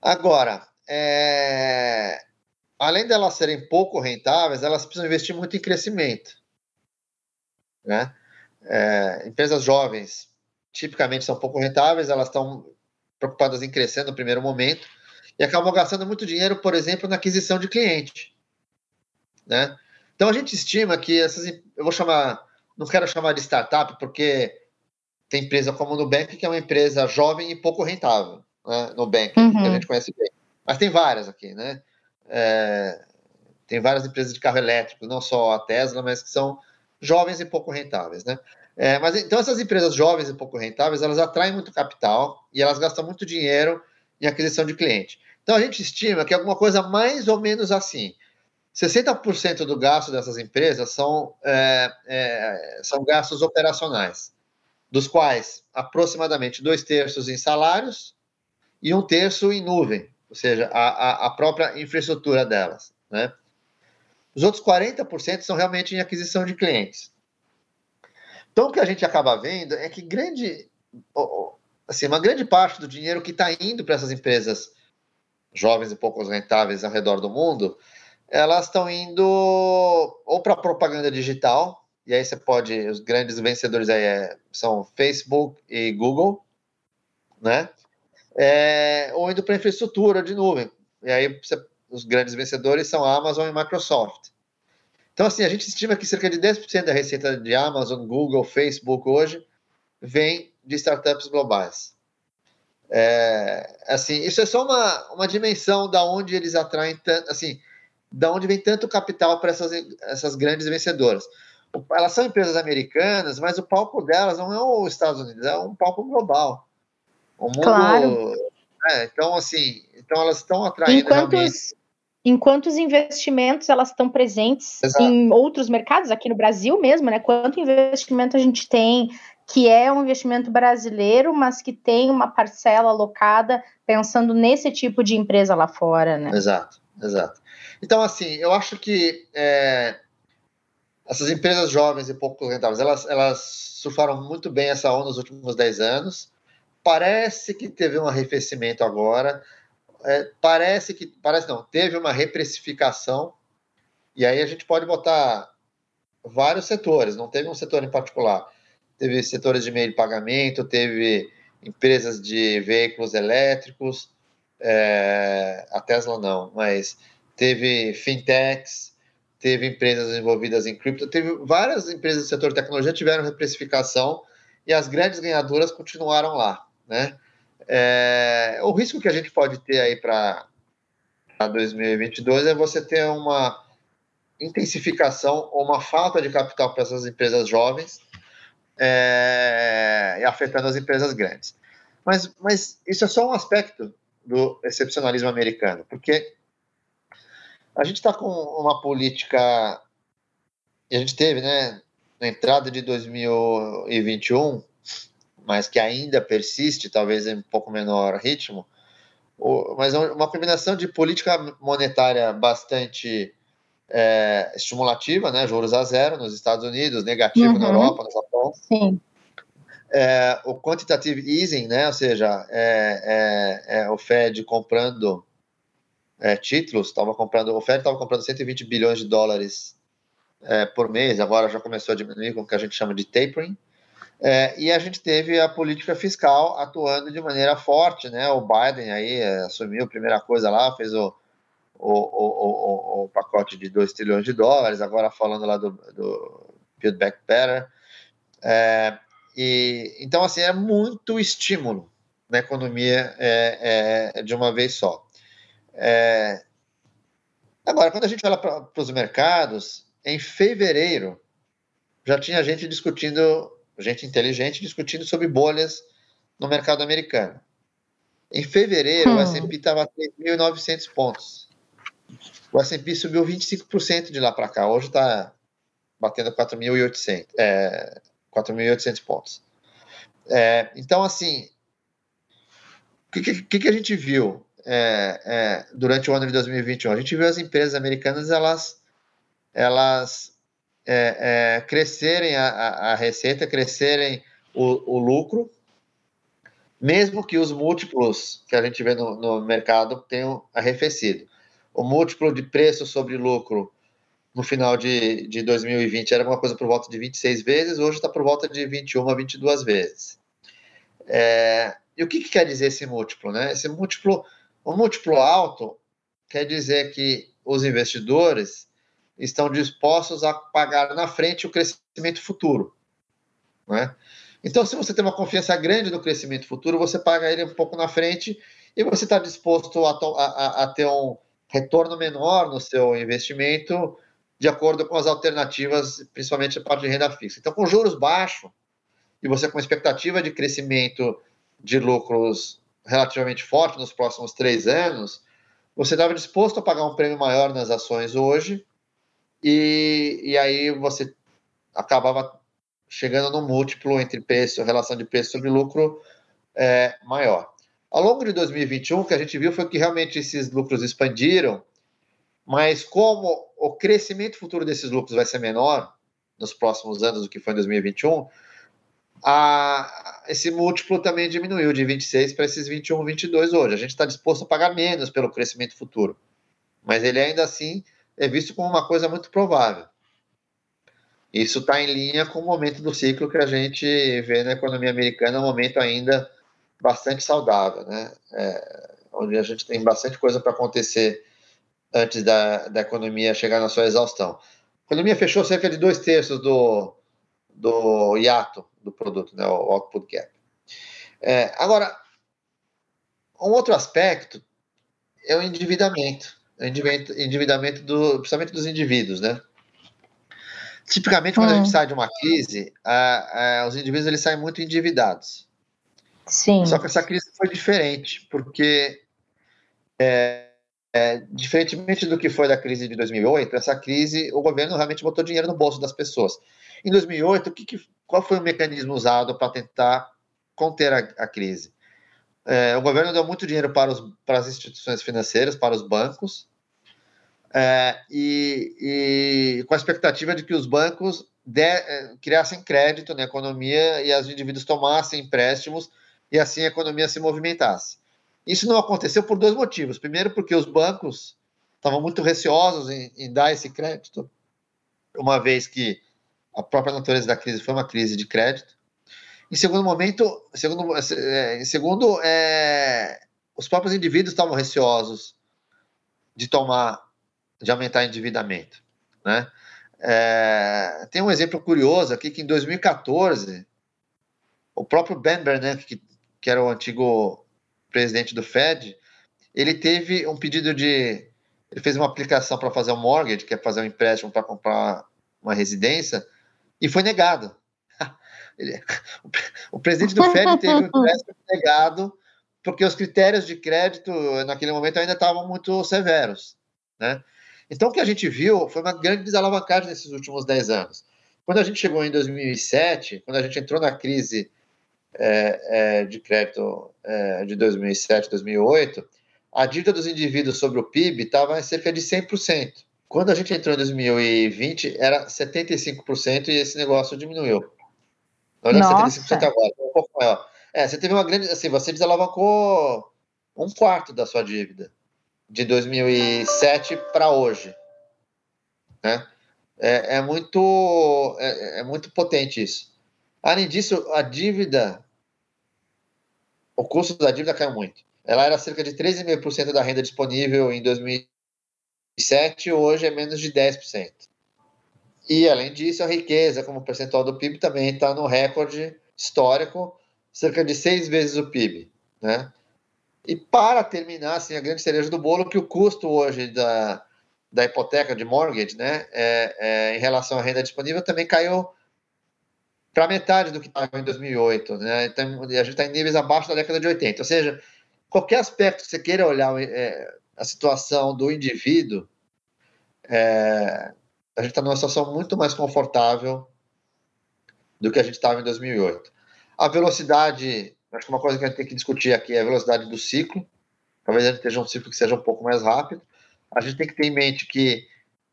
Agora, é, além delas serem pouco rentáveis, elas precisam investir muito em crescimento, né? É, empresas jovens tipicamente são pouco rentáveis, elas estão preocupadas em crescer no primeiro momento e acabam gastando muito dinheiro, por exemplo, na aquisição de cliente. Né? Então a gente estima que essas, eu vou chamar, não quero chamar de startup porque tem empresa como o Nubank que é uma empresa jovem e pouco rentável, né? Nubank, uhum. que a uhum. gente conhece bem. Mas tem várias aqui, né? É, tem várias empresas de carro elétrico, não só a Tesla, mas que são jovens e pouco rentáveis, né? É, mas então essas empresas jovens e pouco rentáveis, elas atraem muito capital e elas gastam muito dinheiro em aquisição de cliente. Então a gente estima que alguma coisa mais ou menos assim. 60% do gasto dessas empresas são, é, é, são gastos operacionais, dos quais aproximadamente dois terços em salários e um terço em nuvem, ou seja, a, a, própria infraestrutura delas. Né? Os outros 40% são realmente em aquisição de clientes. Então, o que a gente acaba vendo é que grande, assim, uma grande parte do dinheiro que está indo para essas empresas jovens e poucos rentáveis ao redor do mundo, elas estão indo ou para propaganda digital, e aí você pode, os grandes vencedores aí é, são Facebook e Google, né? É, ou indo para infraestrutura de nuvem. E aí você, os grandes vencedores são Amazon e Microsoft. Então, assim, a gente estima que cerca de 10% da receita de Amazon, Google, Facebook hoje vem de startups globais. É, assim, isso é só uma, uma dimensão da onde eles atraem tanto, assim, da onde vem tanto capital para essas, essas grandes vencedoras elas são empresas americanas, mas o palco delas não é os Estados Unidos, é um palco global. O mundo, claro. É, então, assim, então elas estão atraindo enquanto realmente... Enquanto os investimentos elas estão presentes Exato. em outros mercados, aqui no Brasil mesmo, né? Quanto investimento a gente tem que é um investimento brasileiro, mas que tem uma parcela alocada pensando nesse tipo de empresa lá fora, né? Exato, exato. Então, assim, eu acho que é, essas empresas jovens e pouco rentáveis, elas, elas surfaram muito bem essa onda nos últimos 10 anos. Parece que teve um arrefecimento agora. É, parece que, parece não, teve uma reprecificação. E aí a gente pode botar vários setores, não teve um setor em particular. Teve setores de meio de pagamento, teve empresas de veículos elétricos, é, a Tesla não, mas teve fintechs, teve empresas envolvidas em cripto, teve várias empresas do setor de tecnologia tiveram reprecificação e as grandes ganhadoras continuaram lá, né? É, o risco que a gente pode ter aí para 2022 é você ter uma intensificação ou uma falta de capital para essas empresas jovens é, afetando as empresas grandes. Mas, mas isso é só um aspecto do excepcionalismo americano, porque a gente está com uma política, e a gente teve, né, na entrada de 2021, mas que ainda persiste, talvez em um pouco menor ritmo, mas é uma combinação de política monetária bastante é, estimulativa, né, juros a zero nos Estados Unidos, negativo uhum. na Europa, no Japão. Sim. É, o quantitative easing, né, ou seja, é, é, é o Fed comprando títulos, estava comprando, o Fed estava comprando 120 bilhões de dólares por mês, agora já começou a diminuir com o que a gente chama de tapering. É, e a gente teve a política fiscal atuando de maneira forte, né? O Biden aí é, assumiu a primeira coisa lá, fez o, o, o, o, pacote de 2 trilhões de dólares, agora falando lá do, do Build Back Better. É, e, então, assim, é muito estímulo na economia é, é, de uma vez só. É... Agora, quando a gente olha para os mercados, em fevereiro já tinha gente discutindo, gente inteligente discutindo sobre bolhas no mercado americano. Em fevereiro, hum. o S&P estava a 3.900 pontos. O S&P subiu 25% de lá para cá. Hoje está batendo 4.800 é, 4.800 pontos. É, então, assim, o que, que, que, a gente viu? é, é, durante o ano de 2021. A gente viu as empresas americanas elas, elas é, é crescerem a, a, receita, crescerem o, o, lucro, mesmo que os múltiplos que a gente vê no, no mercado tenham arrefecido. O múltiplo de preço sobre lucro no final de, de 2020 era uma coisa por volta de 26 vezes, hoje está por volta de 21 a 22 vezes. É, e o que, que, quer dizer esse múltiplo? Né? Esse múltiplo o múltiplo alto quer dizer que os investidores estão dispostos a pagar na frente o crescimento futuro. Né? Então, se você tem uma confiança grande no crescimento futuro, você paga ele um pouco na frente e você está disposto a, a, a, ter um retorno menor no seu investimento de acordo com as alternativas, principalmente a parte de renda fixa. Então, com juros baixos e você com expectativa de crescimento de lucros relativamente forte nos próximos três anos, você estava disposto a pagar um prêmio maior nas ações hoje, e, e aí você acabava chegando no múltiplo entre preço, relação de preço sobre lucro é, maior. Ao longo de 2021, o que a gente viu foi que realmente esses lucros expandiram, mas como o crescimento futuro desses lucros vai ser menor nos próximos anos do que foi em 2021, a, esse múltiplo também diminuiu de 26 para esses 21, 22 hoje. A gente está disposto a pagar menos pelo crescimento futuro, mas ele ainda assim é visto como uma coisa muito provável. Isso está em linha com o momento do ciclo que a gente vê na economia americana, um momento ainda bastante saudável, né? É, onde a gente tem bastante coisa para acontecer antes da, da economia chegar na sua exaustão. A economia fechou cerca de dois terços do, do hiato do produto, né, o output gap. É, agora, um outro aspecto é o endividamento, endividamento do, principalmente dos indivíduos, né? Tipicamente, quando hum. a gente hum. sai de uma crise, a, a, os indivíduos eles saem muito endividados. Sim. Só que essa crise foi diferente, porque é, é, diferentemente do que foi da crise de 2008, essa crise, o governo realmente botou dinheiro no bolso das pessoas. Em 2008, o que, que qual foi o mecanismo usado para tentar conter a, a crise? É, o governo deu muito dinheiro para, os, para as instituições financeiras, para os bancos, é, e, e, com a expectativa de que os bancos de, é, criassem crédito na economia e os indivíduos tomassem empréstimos e assim a economia se movimentasse. Isso não aconteceu por dois motivos. Primeiro, porque os bancos estavam muito receosos em, em dar esse crédito, uma vez que a própria natureza da crise foi uma crise de crédito. Em segundo momento, segundo, é, em segundo, é, os próprios indivíduos estavam receosos de tomar, de aumentar endividamento, né? É, tem um exemplo curioso aqui que em 2014 o próprio Ben Bernanke, que, que era o antigo presidente do Fed, ele teve um pedido de, ele fez uma aplicação para fazer um mortgage, que é fazer um empréstimo para comprar uma residência, e foi negado. Ele, <laughs> o presidente do Fed teve o empréstimo <laughs> negado porque os critérios de crédito naquele momento ainda estavam muito severos, né? Então, o que a gente viu foi uma grande desalavancagem nesses últimos 10 anos. Quando a gente chegou em 2007, quando a gente entrou na crise é, é, de crédito é, de 2007, 2008, a dívida dos indivíduos sobre o PIB estava em cerca de 100%. Quando a gente entrou em 2020, era 75% e esse negócio diminuiu. Olha, Nossa. 75% agora, um pouco maior. É, você teve uma grande. Assim, você desalavancou um quarto da sua dívida de 2007 para hoje. Né? É, é muito, é, é, muito potente isso. Além disso, a dívida, o custo da dívida caiu muito. Ela era cerca de 13,5% da renda disponível em 2000 2007, hoje é menos de 10%. E, além disso, a riqueza como percentual do PIB também está no recorde histórico, cerca de seis vezes o PIB. Né? E, para terminar, assim, a grande cereja do bolo, que o custo hoje da, da hipoteca de mortgage, né, é, é, em relação à renda disponível, também caiu para metade do que estava em 2008. Né? Então, a gente está em níveis abaixo da década de 80. Ou seja, qualquer aspecto que você queira olhar é, a situação do indivíduo, é, a gente está numa situação muito mais confortável do que a gente estava em 2008. A velocidade, acho que uma coisa que a gente tem que discutir aqui é a velocidade do ciclo. Talvez a gente esteja um ciclo que seja um pouco mais rápido. A gente tem que ter em mente que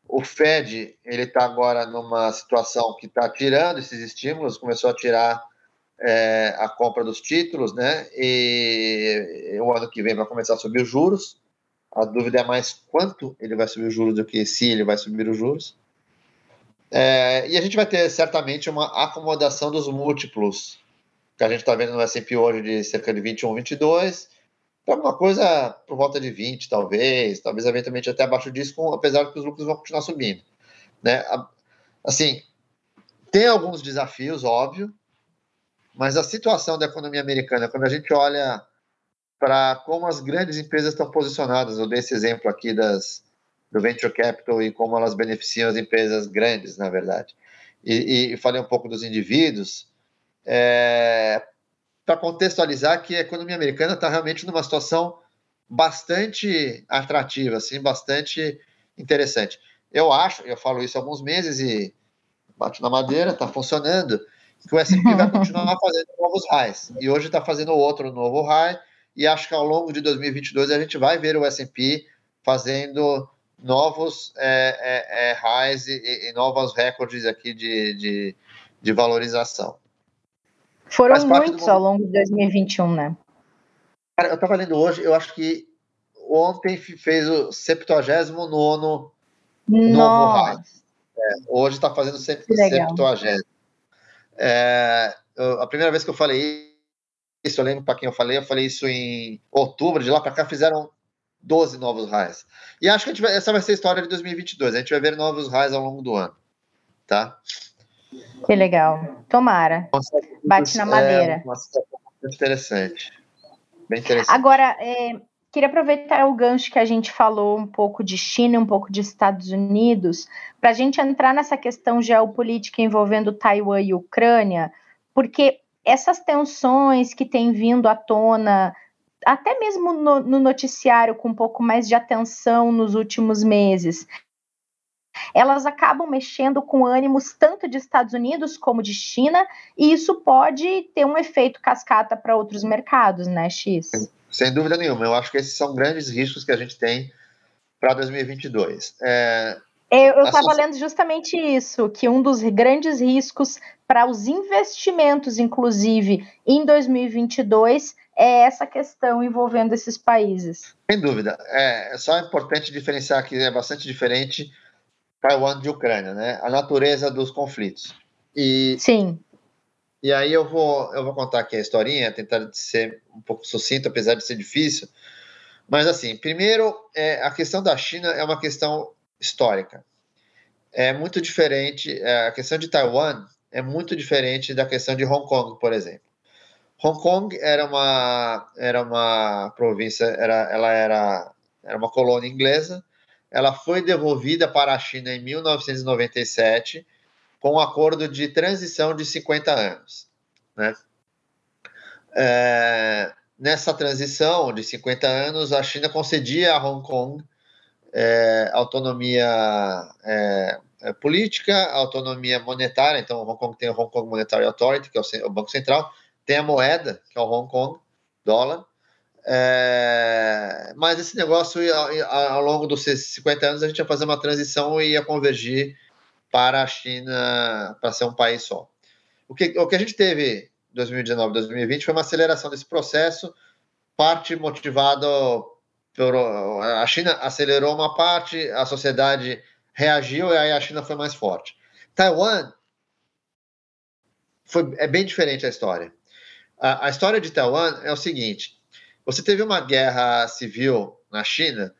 o Fed ele está agora numa situação que está tirando esses estímulos, começou a tirar é, a compra dos títulos, né? E o ano que vem vai começar a subir os juros. A dúvida é mais quanto ele vai subir os juros do que se ele vai subir os juros. É, e a gente vai ter certamente uma acomodação dos múltiplos que a gente está vendo no S&P hoje de cerca de 21, 22, para uma coisa por volta de 20, talvez, talvez eventualmente até abaixo disso, com, apesar de que os lucros vão continuar subindo. Né? Assim, tem alguns desafios, óbvio, mas a situação da economia americana, quando a gente olha para como as grandes empresas estão posicionadas. Eu dei esse exemplo aqui das, do venture capital e como elas beneficiam as empresas grandes, na verdade. E, e falei um pouco dos indivíduos. É, para contextualizar que a economia americana está realmente numa situação bastante atrativa, assim, bastante interessante. Eu acho, eu falo isso há alguns meses e bate na madeira, está funcionando, que o S&P vai <laughs> continuar fazendo novos highs. E hoje está fazendo outro novo high, e acho que ao longo de 2022 a gente vai ver o S&P fazendo novos é, é, é, highs e, e, novos recordes aqui de, de, de valorização. Foram muitos ao longo de 2021, né? Cara, eu estava lendo hoje, eu acho que ontem fez o 79 novo raio. É, hoje está fazendo 70. É, a primeira vez que eu falei isso, eu lembro para quem eu falei, eu falei isso em outubro, de lá para cá fizeram 12 novos raios. E acho que vai, essa vai ser a história de 2022, a gente vai ver novos raios ao longo do ano, tá? Que legal. Tomara. Bate na madeira. É interessante. Bem interessante. Agora, é, queria aproveitar o gancho que a gente falou um pouco de China, um pouco de Estados Unidos, para a gente entrar nessa questão geopolítica envolvendo Taiwan e Ucrânia, porque essas tensões que têm vindo à tona, até mesmo no, no noticiário com um pouco mais de atenção nos últimos meses, elas acabam mexendo com ânimos tanto de Estados Unidos como de China, e isso pode ter um efeito cascata para outros mercados, né, X? Sem dúvida nenhuma. Eu acho que esses são grandes riscos que a gente tem para 2022. É, eu estava lendo justamente isso, que um dos grandes riscos para os investimentos, inclusive, em 2022, é essa questão envolvendo esses países. Sem dúvida. É, é só importante diferenciar que é bastante diferente Taiwan de Ucrânia, né? A natureza dos conflitos. E, Sim. E aí eu vou, eu vou contar aqui a historinha, tentar ser um pouco sucinto, apesar de ser difícil. Mas assim, primeiro, é, a questão da China é uma questão histórica. É muito diferente, é, a questão de Taiwan é muito diferente da questão de Hong Kong, por exemplo. Hong Kong era uma, era uma província, era, ela era, era uma colônia inglesa, ela foi devolvida para a China em 1997 com um acordo de transição de 50 anos. Né? É, nessa transição de 50 anos, a China concedia a Hong Kong é, autonomia é, é política, autonomia monetária, então Hong Kong tem o Hong Kong Monetary Authority, que é o, o Banco Central, tem a moeda, que é o Hong Kong, dólar, é, mas esse negócio, ao, longo dos 50 anos, a gente ia fazer uma transição e ia convergir para a China, para ser um país só. O que, o que a gente teve em 2019, 2020 foi uma aceleração desse processo, parte motivado por. A China acelerou uma parte, a sociedade reagiu e aí a China foi mais forte. Taiwan foi, é bem diferente a história. A, a história de Taiwan é o seguinte: você teve uma guerra civil na China,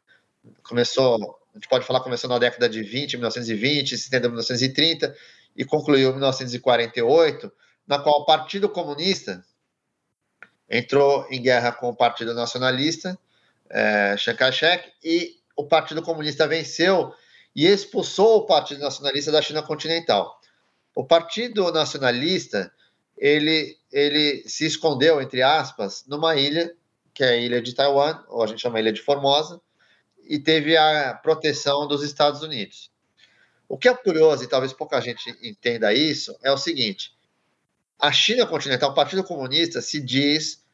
começou, a gente pode falar, começou na década de 20, 1920, se estendeu em 1930 e concluiu em 1948, na qual o Partido Comunista entrou em guerra com o Partido Nacionalista, é, Chiang Kai-shek, e o Partido Comunista venceu e expulsou o Partido Nacionalista da China continental. O Partido Nacionalista ele, ele se escondeu, entre aspas, numa ilha que é a ilha de Taiwan, ou a gente chama ilha de Formosa, e teve a proteção dos Estados Unidos. O que é curioso, e talvez pouca gente entenda isso, é o seguinte: a China continental, o Partido Comunista, se diz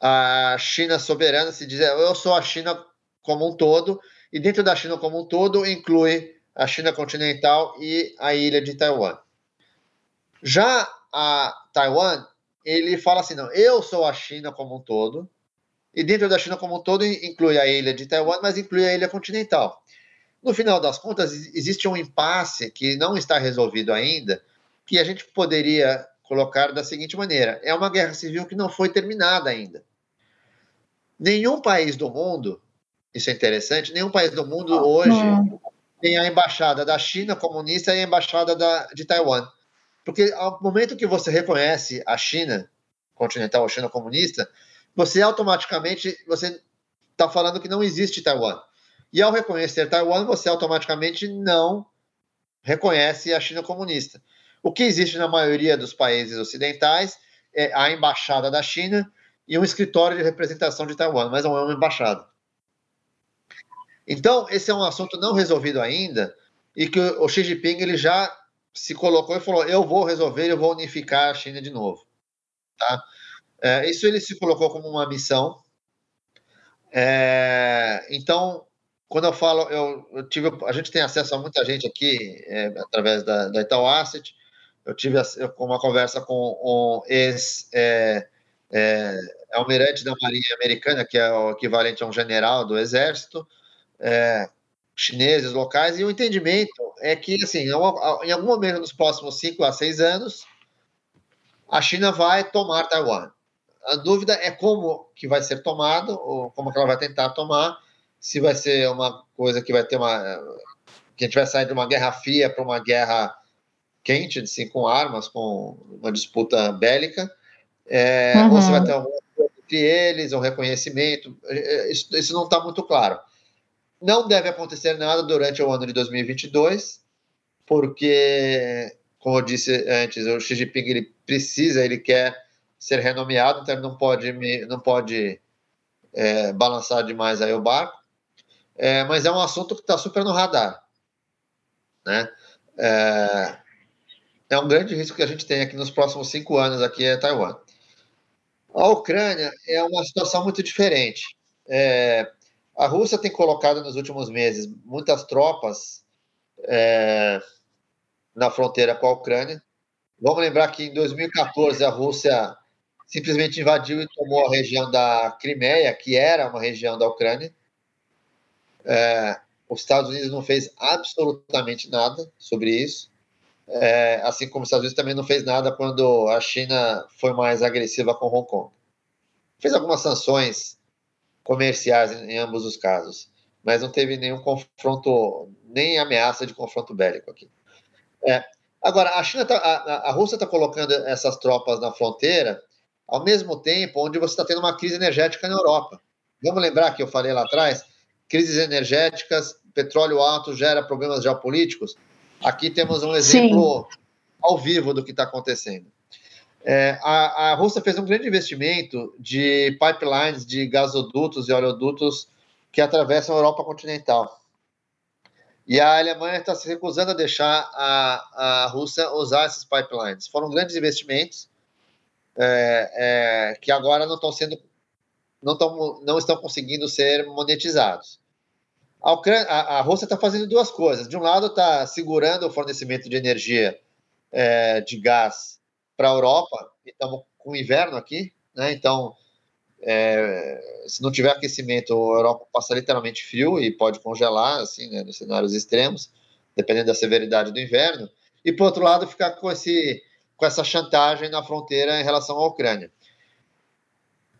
a China soberana, se diz eu sou a China como um todo, e dentro da China como um todo inclui a China continental e a ilha de Taiwan. Já a Taiwan, ele fala assim: não, eu sou a China como um todo, e dentro da China como um todo inclui a ilha de Taiwan, mas inclui a ilha continental. No final das contas, existe um impasse que não está resolvido ainda, que a gente poderia colocar da seguinte maneira: é uma guerra civil que não foi terminada ainda. Nenhum país do mundo, isso é interessante, nenhum país do mundo hoje tem a embaixada da China comunista e a embaixada da, de Taiwan. Porque ao momento que você reconhece a China continental, a China comunista, você automaticamente você está falando que não existe Taiwan. E ao reconhecer Taiwan, você automaticamente não reconhece a China comunista. O que existe na maioria dos países ocidentais é a embaixada da China e um escritório de representação de Taiwan, mas não é uma embaixada. Então, esse é um assunto não resolvido ainda e que o Xi Jinping ele já se colocou e falou: eu vou resolver, eu vou unificar a China de novo. Tá? É, isso ele se colocou como uma missão. É, então, quando eu falo, eu, eu, tive, a gente tem acesso a muita gente aqui é, através da, da Itaú Asset, Eu tive uma conversa com um ex é, é, almirante da Marinha Americana, que é o equivalente a um general do Exército, é, chineses locais, e o entendimento é que, assim, em algum momento nos próximos cinco a seis anos, a China vai tomar Taiwan. A dúvida é como que vai ser tomado, ou como que ela vai tentar tomar, se vai ser uma coisa que vai ter uma... que a gente vai sair de uma guerra fria para uma guerra quente, assim, com armas, com uma disputa bélica, é, uhum. ou se vai ter algum entre eles, um reconhecimento, isso, isso não está muito claro. Não deve acontecer nada durante o ano de 2022, porque, como eu disse antes, o Xi Jinping ele precisa, ele quer ser renomeado, então ele não pode, não pode é, balançar demais aí o barco. É, mas é um assunto que está super no radar. Né? É, é um grande risco que a gente tem aqui nos próximos cinco anos aqui é Taiwan. A Ucrânia é uma situação muito diferente. É, a Rússia tem colocado nos últimos meses muitas tropas é, na fronteira com a Ucrânia. Vamos lembrar que em 2014 a Rússia simplesmente invadiu e tomou a região da Crimeia, que era uma região da Ucrânia. É, os Estados Unidos não fez absolutamente nada sobre isso. É, assim como os Estados Unidos também não fez nada quando a China foi mais agressiva com Hong Kong. Fez algumas sanções comerciais em, ambos os casos, mas não teve nenhum confronto, nem ameaça de confronto bélico aqui. É. Agora, a China, tá, a, a Rússia está colocando essas tropas na fronteira ao mesmo tempo onde você está tendo uma crise energética na Europa. Vamos lembrar que eu falei lá atrás, crises energéticas, petróleo alto gera problemas geopolíticos. Aqui temos um exemplo Sim. ao vivo do que está acontecendo. É, a, a Rússia fez um grande investimento de pipelines de gasodutos e oleodutos que atravessam a Europa continental. E a Alemanha está se recusando a deixar a, a Rússia usar esses pipelines. Foram grandes investimentos é, é, que agora não estão sendo, não, tão, não estão conseguindo ser monetizados. A, Ucrânia, a, a Rússia está fazendo duas coisas. De um lado, está segurando o fornecimento de energia é, de gás para a Europa, estamos com inverno aqui, né? Então, é, se não tiver aquecimento, a Europa passa literalmente frio e pode congelar, assim, né, nos cenários extremos, dependendo da severidade do inverno. E, por outro lado, ficar com, esse, com essa chantagem na fronteira em relação à Ucrânia.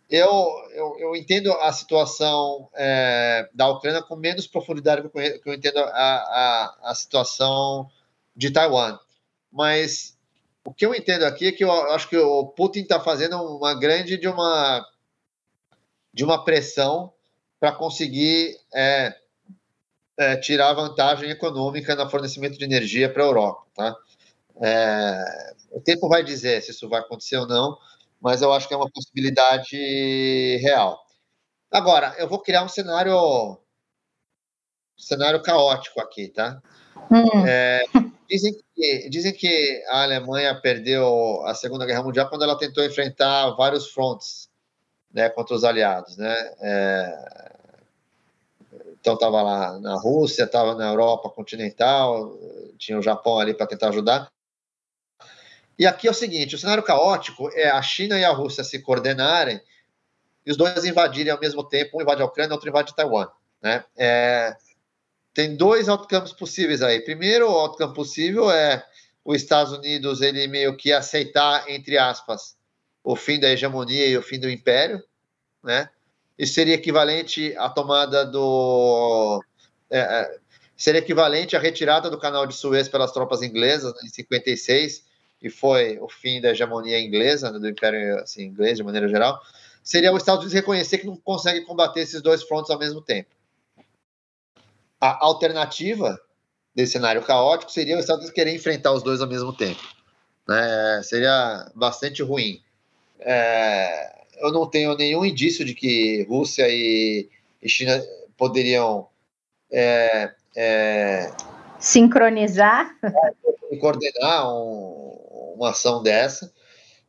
Eu, eu, eu entendo a situação é, da Ucrânia com menos profundidade que eu, que eu entendo a, a, a situação de Taiwan. Mas o que eu entendo aqui é que eu acho que o Putin está fazendo uma grande de uma de uma pressão para conseguir é, é, tirar vantagem econômica no fornecimento de energia para a Europa, tá? É, o tempo vai dizer se isso vai acontecer ou não, mas eu acho que é uma possibilidade real. Agora, eu vou criar um cenário um cenário caótico aqui, tá? Hum. É, Dizem que, dizem que a Alemanha perdeu a Segunda Guerra Mundial quando ela tentou enfrentar vários frontes né, contra os aliados. Né? É, então, estava lá na Rússia, estava na Europa continental, tinha o Japão ali para tentar ajudar. E aqui é o seguinte: o cenário caótico é a China e a Rússia se coordenarem e os dois invadirem ao mesmo tempo, um invade a Ucrânia, outro invade Taiwan. Né? É, tem dois outcomes possíveis aí. Primeiro, o outcome possível é os Estados Unidos ele meio que aceitar, entre aspas, o fim da hegemonia e o fim do império, né? Isso seria equivalente à tomada do. É, é seria equivalente à retirada do canal de Suez pelas tropas inglesas né, em 56, que foi o fim da hegemonia inglesa, né, do império assim, inglês de maneira geral. Seria os Estados Unidos reconhecer que não consegue combater esses dois frontes ao mesmo tempo. A alternativa desse cenário caótico seria os Estados Unidos querer enfrentar os dois ao mesmo tempo. Né? Seria bastante ruim. É, eu não tenho nenhum indício de que Rússia e, e China poderiam é, é, sincronizar e <laughs> coordenar um, uma ação dessa.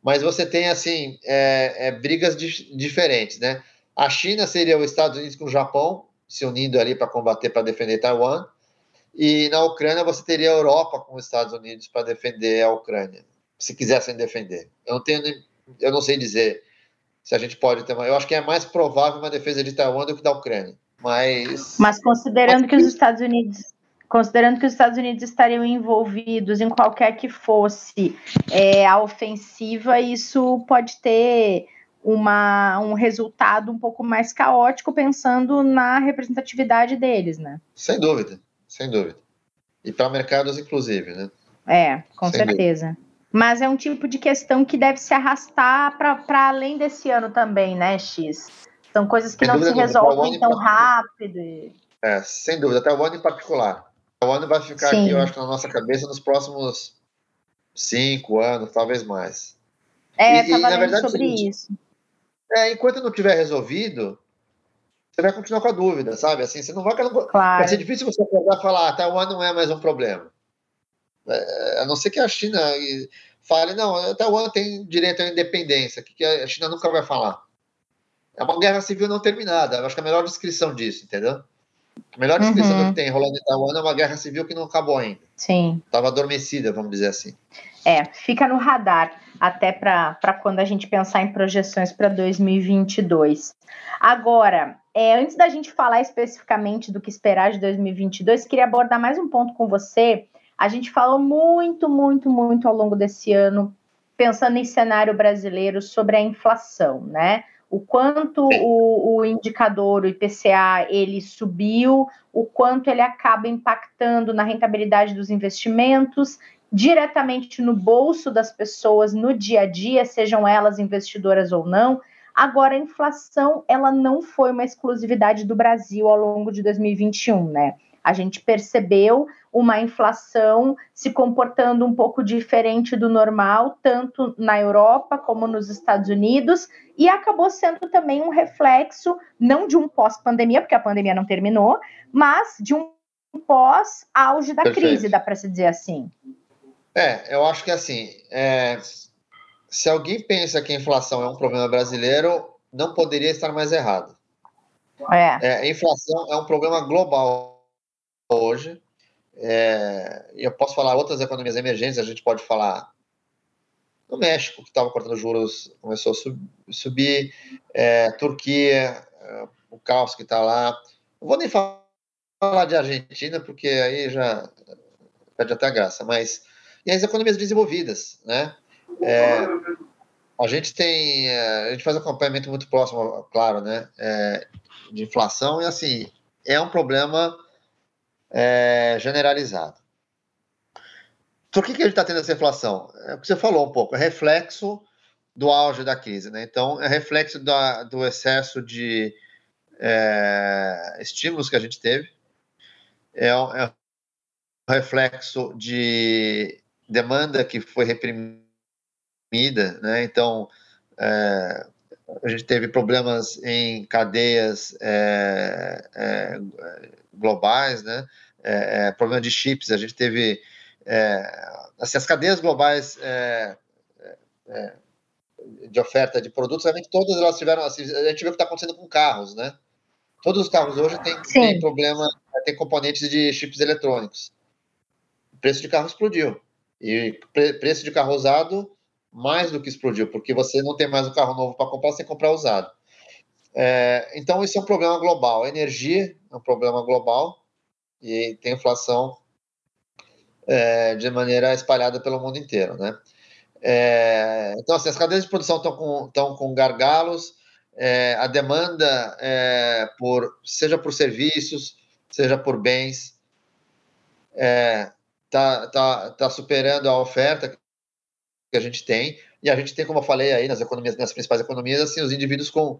Mas você tem assim é, é, brigas di diferentes, né? A China seria os Estados Unidos com o Japão se unindo ali para combater, para defender Taiwan. e na Ucrânia você teria a Europa com os Estados Unidos para defender a Ucrânia, se quisessem defender. Eu não tenho, eu não sei dizer se a gente pode ter uma. Eu acho que é mais provável uma defesa de Taiwan do que da Ucrânia. Mas. Mas considerando mas... que os Estados Unidos. Considerando que os Estados Unidos estariam envolvidos em qualquer que fosse é, a ofensiva, isso pode ter uma, um resultado um pouco mais caótico, pensando na representatividade deles, né? Sem dúvida, sem dúvida. E para mercados, inclusive, né? É, com sem certeza. Dúvida. Mas é um tipo de questão que deve se arrastar para além desse ano também, né, X? São coisas que sem não se resolvem tão rápido. É, sem dúvida, até o ano em particular. O ano vai ficar Sim. aqui, eu acho, na nossa cabeça nos próximos cinco anos, talvez mais. É, e, e, verdade, sobre seguinte, isso. É, enquanto não tiver resolvido, você vai continuar com a dúvida, sabe? Assim, você não vai. Claro. Vai ser difícil você acordar e falar, ah, Taiwan não é mais um problema. É, a não ser que a China fale, não, Taiwan tem direito à independência, que a China nunca vai falar. É uma guerra civil não terminada. Eu acho que é a melhor descrição disso, entendeu? A melhor descrição uhum. que tem rolando em Taiwan é uma guerra civil que não acabou ainda. Sim. Estava adormecida, vamos dizer assim. É, fica no radar até para quando a gente pensar em projeções para 2022. Agora, é, antes da gente falar especificamente do que esperar de 2022, queria abordar mais um ponto com você. A gente falou muito, muito, muito ao longo desse ano, pensando em cenário brasileiro, sobre a inflação, né? O quanto o, o, indicador, o IPCA, ele subiu, o quanto ele acaba impactando na rentabilidade dos investimentos, diretamente no bolso das pessoas no dia a dia, sejam elas investidoras ou não. Agora, a inflação, ela não foi uma exclusividade do Brasil ao longo de 2021, né? A gente percebeu uma inflação se comportando um pouco diferente do normal, tanto na Europa como nos Estados Unidos, e acabou sendo também um reflexo, não de um pós-pandemia, porque a pandemia não terminou, mas de um pós-auge da Perfeito. crise, dá para se dizer assim. É, eu acho que assim, é, se alguém pensa que a inflação é um problema brasileiro, não poderia estar mais errado. É. é a inflação é um problema global hoje. É, eu posso falar outras economias emergentes, a gente pode falar no México, que estava cortando juros, começou a subir, é, Turquia, é, o caos que está lá. Não vou nem falar de Argentina, porque aí já perde até a graça, mas e as economias desenvolvidas, né? É, a gente tem, é, a gente faz acompanhamento muito próximo, claro, né, é, de inflação e assim é um problema é, generalizado. Por que, que a gente está tendo essa inflação? É o que você falou um pouco, é reflexo do auge da crise, né? Então, é reflexo da, do excesso de é, estímulos que a gente teve, é, é reflexo de demanda que foi reprimida, né? Então, é, a gente teve problemas em cadeias é, é, globais, né? É, é, problema de chips, a gente teve é, assim, as cadeias globais é, de oferta de produtos, realmente todas elas tiveram, assim, a gente vê o que está acontecendo com carros, né? Todos os carros hoje têm, têm problema, tem componentes de chips eletrônicos. O preço de carro explodiu. E pre preço de carro usado mais do que explodiu, porque você não tem mais um carro novo para comprar sem comprar usado. É, então, isso é um problema global. A energia é um problema global e tem inflação é, de maneira espalhada pelo mundo inteiro, né? É, então, assim, as cadeias de produção estão com, estão com gargalos, é, a demanda, é, por, seja por serviços, seja por bens, está tá, tá superando a oferta que a gente tem, e a gente tem, como eu falei aí, nas economias, nas principais economias, assim, os indivíduos com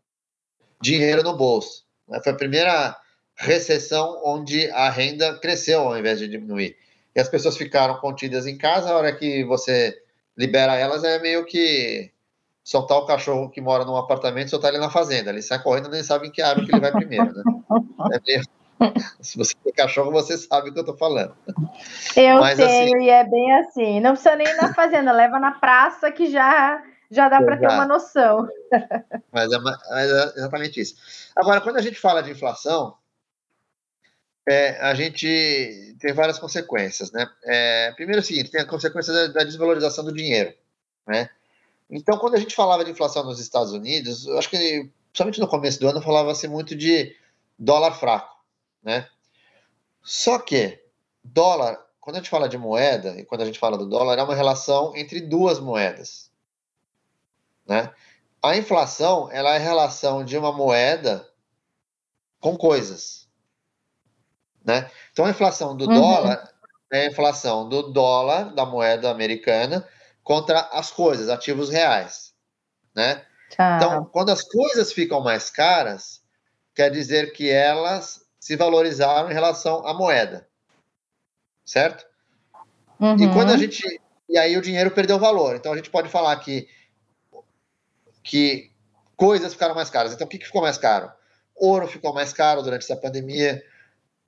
dinheiro no bolso. Né? Foi a primeira recessão onde a renda cresceu ao invés de diminuir. E as pessoas ficaram contidas em casa, a hora que você libera elas é meio que soltar o cachorro que mora num apartamento, soltar ele na fazenda. Ele sai correndo, nem sabe em que árvore que ele vai primeiro, né? É meio... <laughs> Se você tem cachorro, você sabe o que eu tô falando. Eu Mas, tenho, assim... e é bem assim. Não precisa nem ir na fazenda, leva na praça que já já dá para ter uma noção. Mas é, mas é, exatamente isso. Agora, quando a gente fala de inflação, é, a gente tem várias consequências, né? É, primeiro é o seguinte, tem a consequência da, da, desvalorização do dinheiro, né? Então, quando a gente falava de inflação nos Estados Unidos, eu acho que, principalmente no começo do ano, falava-se muito de dólar fraco, né? Só que dólar, quando a gente fala de moeda e quando a gente fala do dólar, é uma relação entre duas moedas, né? A inflação, ela é a relação de uma moeda com coisas, né? Então, a inflação do uhum. dólar é a inflação do dólar, da moeda americana, contra as coisas, ativos reais, né? Tá. Então, quando as coisas ficam mais caras, quer dizer que elas se valorizaram em relação à moeda, certo? Uhum. E quando a gente e aí o dinheiro perdeu valor. Então a gente pode falar que que coisas ficaram mais caras. Então o que, que ficou mais caro? Ouro ficou mais caro durante essa pandemia.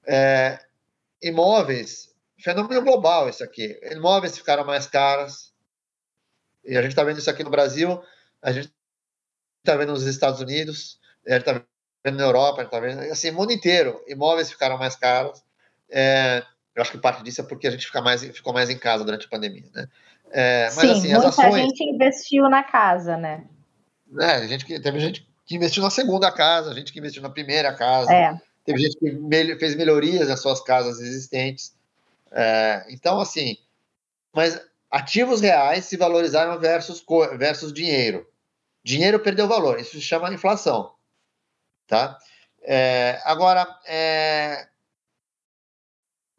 É, imóveis, fenômeno global isso aqui. Imóveis ficaram mais caros. E a gente está vendo isso aqui no Brasil, a gente está vendo nos Estados Unidos, a gente está vendo na Europa, a vendo assim, mundo inteiro. Imóveis ficaram mais caros. É, eu acho que parte disso é porque a gente fica mais, ficou mais em casa durante a pandemia, né? É, mas, Sim, assim, muita ações, gente investiu na casa, né? É, a gente, teve gente que investiu na segunda casa, gente que investiu na primeira casa. É. Teve gente que fez melhorias nas suas casas existentes. É, então, assim, mas ativos reais se valorizaram versus, versus dinheiro. Dinheiro perdeu valor, isso se chama inflação. Tá? É, agora, é,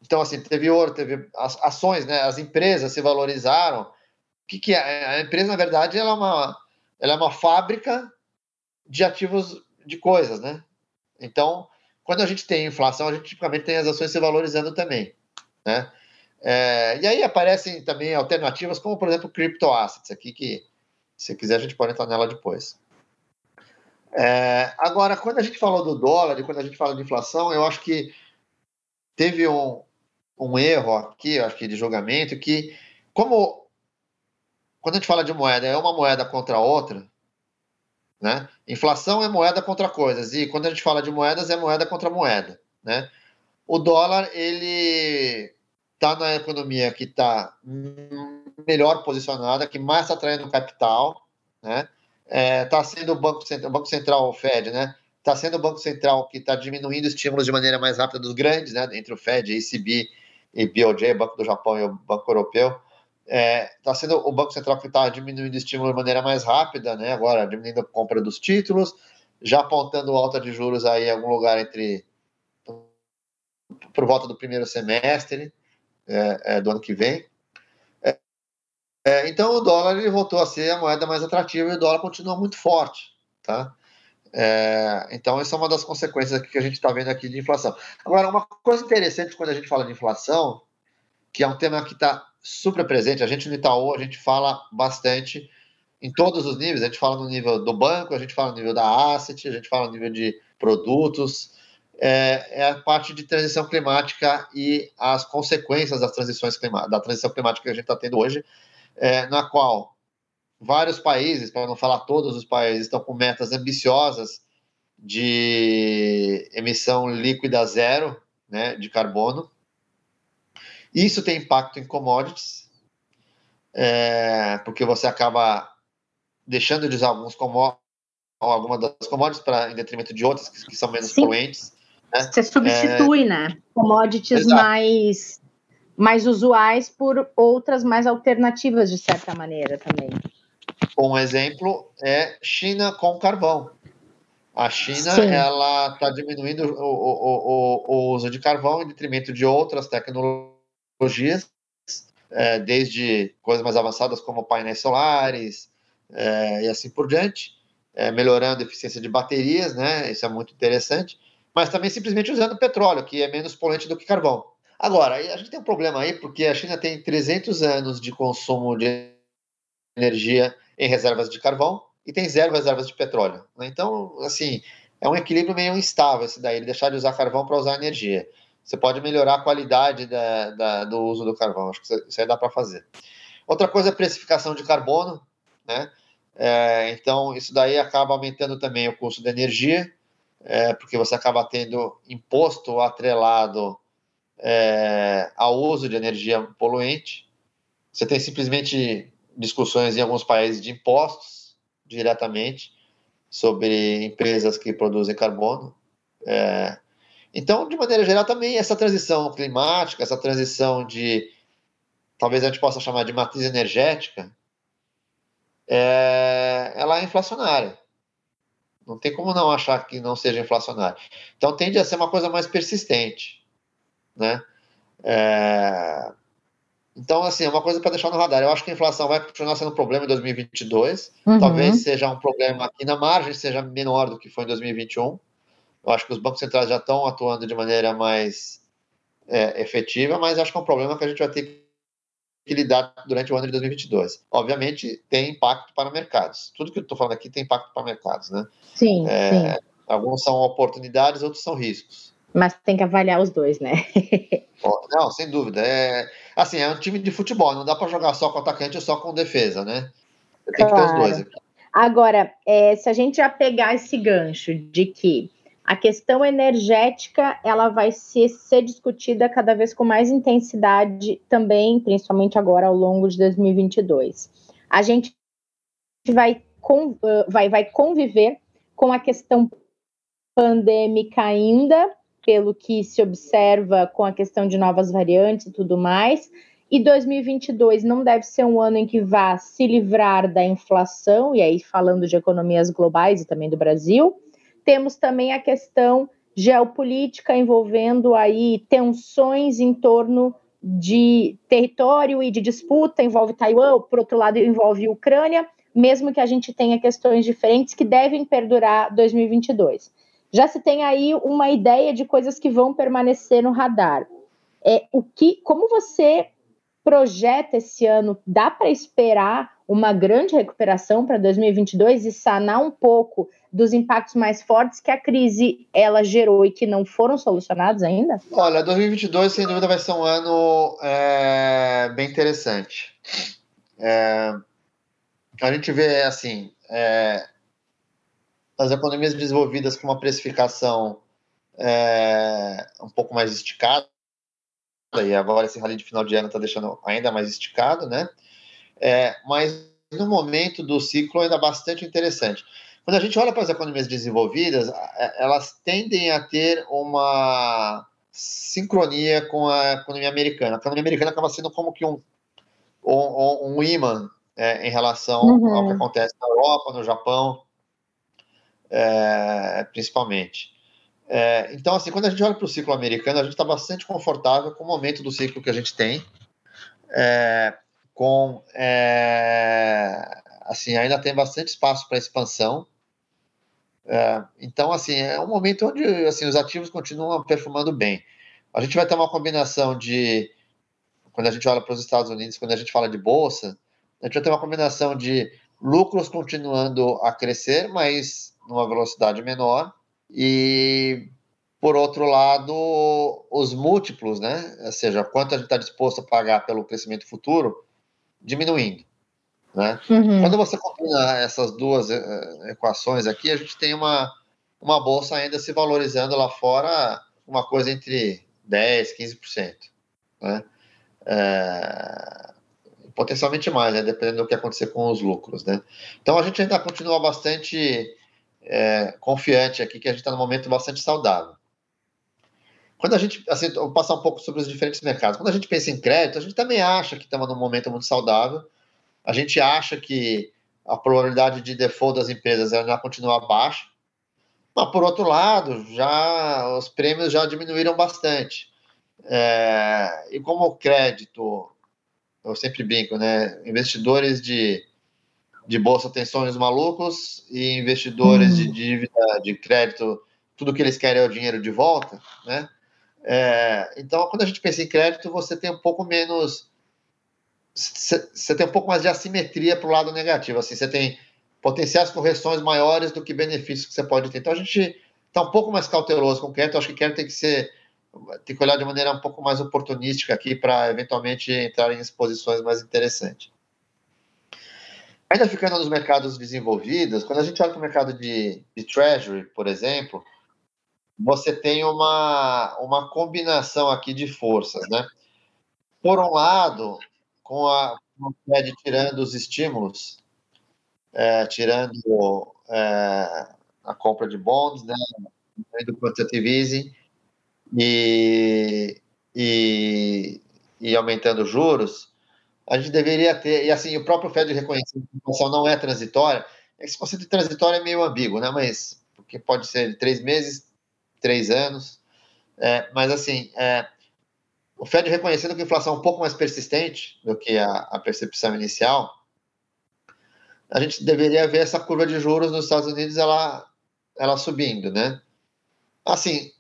então, assim, teve ouro, teve ações, né? As empresas se valorizaram. O que, que é? A empresa, na verdade, ela é uma, ela é uma fábrica de ativos de coisas, né? Então, quando a gente tem inflação, a gente tipicamente tem as ações se valorizando também, né? É, e aí aparecem também alternativas, como por exemplo crypto assets, aqui que se quiser a gente pode entrar nela depois. É, agora, quando a gente falou do dólar e quando a gente fala de inflação, eu acho que teve um, um erro aqui, acho que de julgamento, que como quando a gente fala de moeda, é uma moeda contra outra, né? Inflação é moeda contra coisas e quando a gente fala de moedas é moeda contra moeda, né? O dólar ele está na economia que está melhor posicionada, que mais está atraindo capital, né? Está é, sendo o banco central, o banco central, o Fed, né? Está sendo o banco central que está diminuindo estímulos de maneira mais rápida dos grandes, né? Entre o Fed, ECB e BOJ, Banco do Japão e o Banco Europeu está é, tá sendo o Banco Central que está diminuindo estímulo de maneira mais rápida, né? Agora diminuindo a compra dos títulos, já apontando alta de juros aí em algum lugar entre por volta do primeiro semestre é, é, do ano que vem. É, então o dólar ele voltou a ser a moeda mais atrativa e o dólar continua muito forte, tá? É, então, essa é uma das consequências que a gente está vendo aqui de inflação. Agora, uma coisa interessante quando a gente fala de inflação, que é um tema que está super presente. A gente no Itaú, a gente fala bastante em todos os níveis. A gente fala no nível do banco, a gente fala no nível da asset, a gente fala no nível de produtos. É, é a parte de transição climática e as consequências das transições climáticas, da transição climática que a gente está tendo hoje, é, na qual vários países, para não falar todos os países, estão com metas ambiciosas de emissão líquida zero né, de carbono. Isso tem impacto em commodities, é, porque você acaba deixando de usar alguns commodities, algumas das commodities para em detrimento de outras que, que são menos Sim. poluentes. Né? Você substitui, é... né? Commodities mais mais usuais por outras mais alternativas de certa maneira também. Um exemplo é China com carvão. A China ela está diminuindo o, o, o, o, uso de carvão em detrimento de outras tecnologias tecnologias, é, desde coisas mais avançadas como painéis solares é, e assim por diante, é, melhorando a eficiência de baterias, né? Isso é muito interessante, mas também simplesmente usando petróleo, que é menos poluente do que carvão. Agora, a gente tem um problema aí, porque a China tem 300 anos de consumo de energia em reservas de carvão e tem zero reservas de petróleo. Né? Então, assim, é um equilíbrio meio instável esse daí, ele deixar de usar carvão para usar energia você pode melhorar a qualidade da, da, do uso do carvão. Acho que isso aí dá para fazer. Outra coisa é a precificação de carbono, né? É, então, isso daí acaba aumentando também o custo da energia é, porque você acaba tendo imposto atrelado é, ao uso de energia poluente. Você tem simplesmente discussões em alguns países de impostos diretamente sobre empresas que produzem carbono. É, então, de maneira geral, também essa transição climática, essa transição de, talvez a gente possa chamar de matriz energética, é, ela é inflacionária. Não tem como não achar que não seja inflacionária. Então, tende a ser uma coisa mais persistente, né? É, então, assim, é uma coisa para deixar no radar. Eu acho que a inflação vai continuar sendo um problema em 2022. Uhum. Talvez seja um problema aqui na margem, seja menor do que foi em 2021. Eu acho que os bancos centrais já estão atuando de maneira mais é, efetiva, mas acho que é um problema que a gente vai ter que lidar durante o ano de 2022. Obviamente, tem impacto para mercados. Tudo que eu estou falando aqui tem impacto para mercados, né? Sim, é, sim. Alguns são oportunidades, outros são riscos. Mas tem que avaliar os dois, né? <laughs> não, sem dúvida. É, assim, é um time de futebol, não dá para jogar só com atacante ou só com defesa, né? Tem claro. que ter os dois aqui. Agora, é, se a gente já pegar esse gancho de que a questão energética ela vai ser, ser discutida cada vez com mais intensidade também, principalmente agora ao longo de 2022. A gente vai, vai, vai conviver com a questão pandêmica ainda, pelo que se observa com a questão de novas variantes e tudo mais. E 2022 não deve ser um ano em que vá se livrar da inflação, e aí falando de economias globais e também do Brasil temos também a questão geopolítica envolvendo aí tensões em torno de território e de disputa, envolve Taiwan, por outro lado envolve Ucrânia, mesmo que a gente tenha questões diferentes que devem perdurar 2022. Já se tem aí uma ideia de coisas que vão permanecer no radar. É o que, como você projeta esse ano? Dá para esperar uma grande recuperação para 2022 e sanar um pouco dos impactos mais fortes que a crise ela gerou e que não foram solucionados ainda? Olha, 2022 sem dúvida vai ser um ano é, bem interessante. É, a gente vê assim é, as economias desenvolvidas com uma precificação é, um pouco mais esticada e agora esse rally de final de ano está deixando ainda mais esticado, né? É, mas no momento do ciclo ainda bastante interessante. Quando a gente olha para as economias desenvolvidas, elas tendem a ter uma sincronia com a economia americana. A economia americana acaba sendo como que um, um, um imã é, em relação uhum. ao que acontece na Europa, no Japão, é, principalmente. É, então, assim, quando a gente olha para o ciclo americano, a gente está bastante confortável com o momento do ciclo que a gente tem, é, com é, assim ainda tem bastante espaço para expansão. É, então, assim, é um momento onde assim, os ativos continuam performando bem. A gente vai ter uma combinação de, quando a gente olha para os Estados Unidos, quando a gente fala de bolsa, a gente vai ter uma combinação de lucros continuando a crescer, mas numa velocidade menor, e, por outro lado, os múltiplos, né? Ou seja, quanto a gente está disposto a pagar pelo crescimento futuro, diminuindo. Né? Uhum. Quando você combina essas duas eh, equações aqui, a gente tem uma, uma bolsa ainda se valorizando lá fora uma coisa entre 10%, 15%. Né? É, potencialmente mais, né? dependendo do que acontecer com os lucros. Né? Então a gente ainda continua bastante é, confiante aqui que a gente está num momento bastante saudável. Quando a gente, assim, vou passar um pouco sobre os diferentes mercados. Quando a gente pensa em crédito, a gente também acha que estamos num momento muito saudável. A gente acha que a probabilidade de default das empresas ainda continua baixa. Mas, por outro lado, já os prêmios já diminuíram bastante. É, e como o crédito, eu sempre brinco, né? Investidores de, de bolsa têm sonhos malucos e investidores de dívida, de crédito, tudo que eles querem é o dinheiro de volta, né? É, então, quando a gente pensa em crédito, você tem um pouco menos. Você tem um pouco mais de assimetria para o lado negativo. Assim, você tem potenciais correções maiores do que benefícios que você pode ter. Então, a gente está um pouco mais cauteloso com o crédito. Acho que crédito tem que ser. Tem que olhar de maneira um pouco mais oportunística aqui para eventualmente entrar em exposições mais interessantes. Ainda ficando nos mercados desenvolvidos, quando a gente olha para o mercado de, de treasury, por exemplo, você tem uma, uma combinação aqui de forças, né? Por um lado, com a, Fed tirando os estímulos, é, tirando é, a compra de bonds, né? Do quantitative easing e, e, e aumentando juros, a gente deveria ter, e assim, o próprio Fed reconheceu que a inflação não é transitória, esse conceito de transitório é meio ambíguo, né? Mas, porque pode ser três meses, três anos, é, mas assim, é, o Fed reconhecendo que a inflação é um pouco mais persistente do que a, a percepção inicial, a gente deveria ver essa curva de juros nos Estados Unidos ela, ela subindo, né? Assim,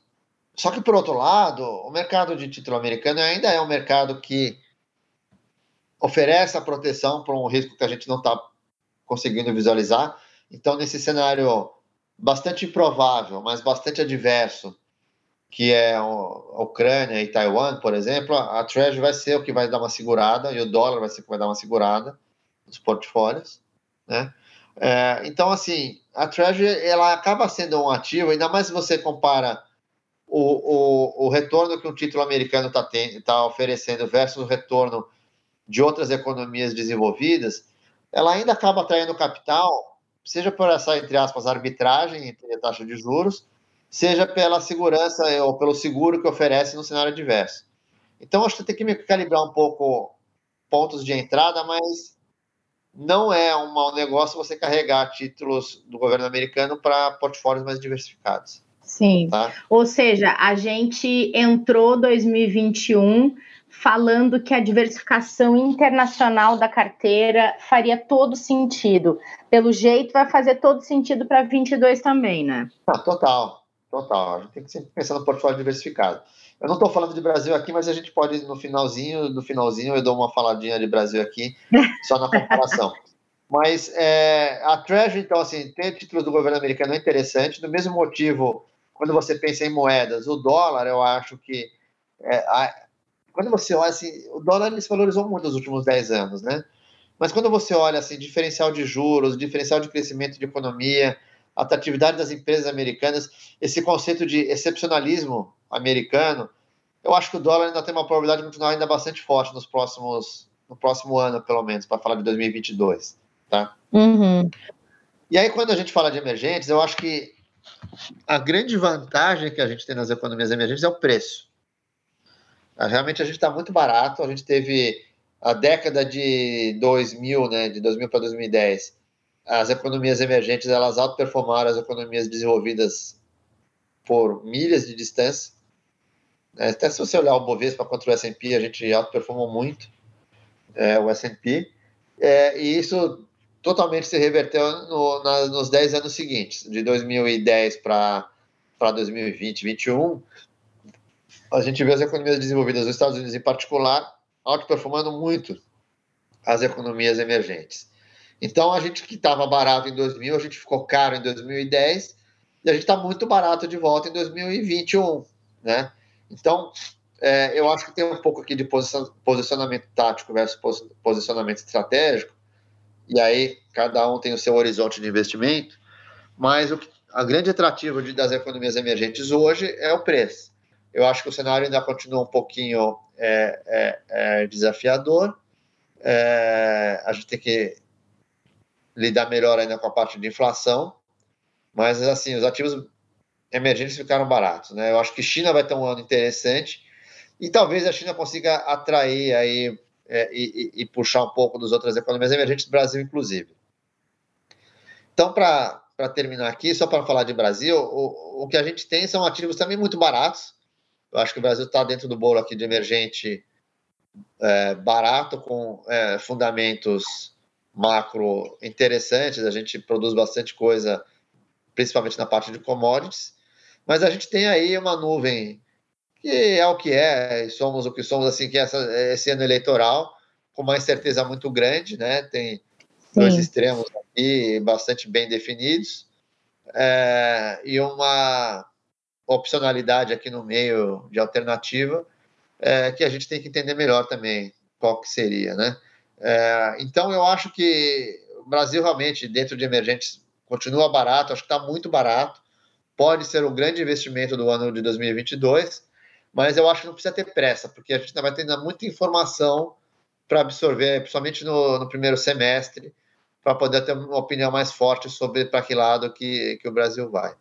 só que por outro lado, o mercado de título americano ainda é um mercado que oferece a proteção para um risco que a gente não está conseguindo visualizar. Então, nesse cenário bastante improvável, mas bastante adverso, que é a Ucrânia e Taiwan, por exemplo, a Treasury vai ser o que vai dar uma segurada e o dólar vai ser o que vai dar uma segurada nos portfólios, né? É, então, assim, a Treasury ela acaba sendo um ativo, ainda mais se você compara o, o, o retorno que um título americano está tá oferecendo versus o retorno de outras economias desenvolvidas, ela ainda acaba atraindo capital, seja por essa, entre aspas, arbitragem entre a taxa de juros, seja pela segurança ou pelo seguro que oferece no cenário adverso. Então, acho que tem que calibrar um pouco pontos de entrada, mas não é um mau negócio você carregar títulos do governo americano para portfólios mais diversificados. Sim. Tá? Ou seja, a gente entrou 2021 falando que a diversificação internacional da carteira faria todo sentido. Pelo jeito, vai fazer todo sentido para 22 também, né? Ah, total, total. A gente tem que sempre pensar no portfólio diversificado. Eu não estou falando de Brasil aqui, mas a gente pode, no finalzinho, no finalzinho, eu dou uma faladinha de Brasil aqui, só na comparação. <laughs> mas é, a Treasury, então, assim, tem títulos do governo americano é interessante, do mesmo motivo, quando você pensa em moedas, o dólar, eu acho que é, a, quando você olha assim, o dólar ele se valorizou muito nos últimos 10 anos, né? Mas quando você olha assim, diferencial de juros, diferencial de crescimento de economia, atratividade das empresas americanas, esse conceito de excepcionalismo americano, eu acho que o dólar ainda tem uma probabilidade de continuar ainda bastante forte nos próximos, no próximo ano, pelo menos, para falar de 2022, tá? Uhum. E aí, quando a gente fala de emergentes, eu acho que a grande vantagem que a gente tem nas economias emergentes é o preço. Ah, realmente a gente está muito barato. A gente teve a década de 2000, né, de 2000 para 2010, as economias emergentes elas outperformaram as economias desenvolvidas por milhas de distância. É, até se você olhar o Bovespa contra o S&P, a gente outperformou muito é, o S&P. É, e isso totalmente se reverteu no, na, nos 10 anos seguintes, de 2010 para 2020, 2021 a gente vê as economias desenvolvidas dos Estados Unidos em particular outperformando muito as economias emergentes. Então, a gente que estava barato em 2000, a gente ficou caro em 2010 e a gente está muito barato de volta em 2021, né? Então, é, eu acho que tem um pouco aqui de posicionamento tático versus posicionamento estratégico, e aí cada um tem o seu horizonte de investimento, mas o, a grande atrativa de, das economias emergentes hoje é o preço. Eu acho que o cenário ainda continua um pouquinho é, é, é desafiador. É, a gente tem que lidar melhor ainda com a parte de inflação, mas assim, os ativos emergentes ficaram baratos, né? Eu acho que China vai ter um ano interessante e talvez a China consiga atrair aí é, e, e, puxar um pouco das outras economias emergentes, do Brasil inclusive. Então, para terminar aqui, só para falar de Brasil, o, o que a gente tem são ativos também muito baratos, eu acho que o Brasil está dentro do bolo aqui de emergente é, barato, com é, fundamentos macro interessantes. A gente produz bastante coisa, principalmente na parte de commodities. Mas a gente tem aí uma nuvem que é o que é, somos o que somos, assim, que é essa, esse ano eleitoral, com uma incerteza muito grande, né? Tem Sim. dois extremos aqui bastante bem definidos. É, e uma opcionalidade aqui no meio de alternativa, é, que a gente tem que entender melhor também qual que seria, né? É, então, eu acho que o Brasil realmente, dentro de emergentes, continua barato, acho que está muito barato. pode ser um grande investimento do ano de 2022, mas eu acho que não precisa ter pressa, porque a gente vai ter muita informação para absorver, principalmente no, no, primeiro semestre, para poder ter uma opinião mais forte sobre para que lado que, que o Brasil vai.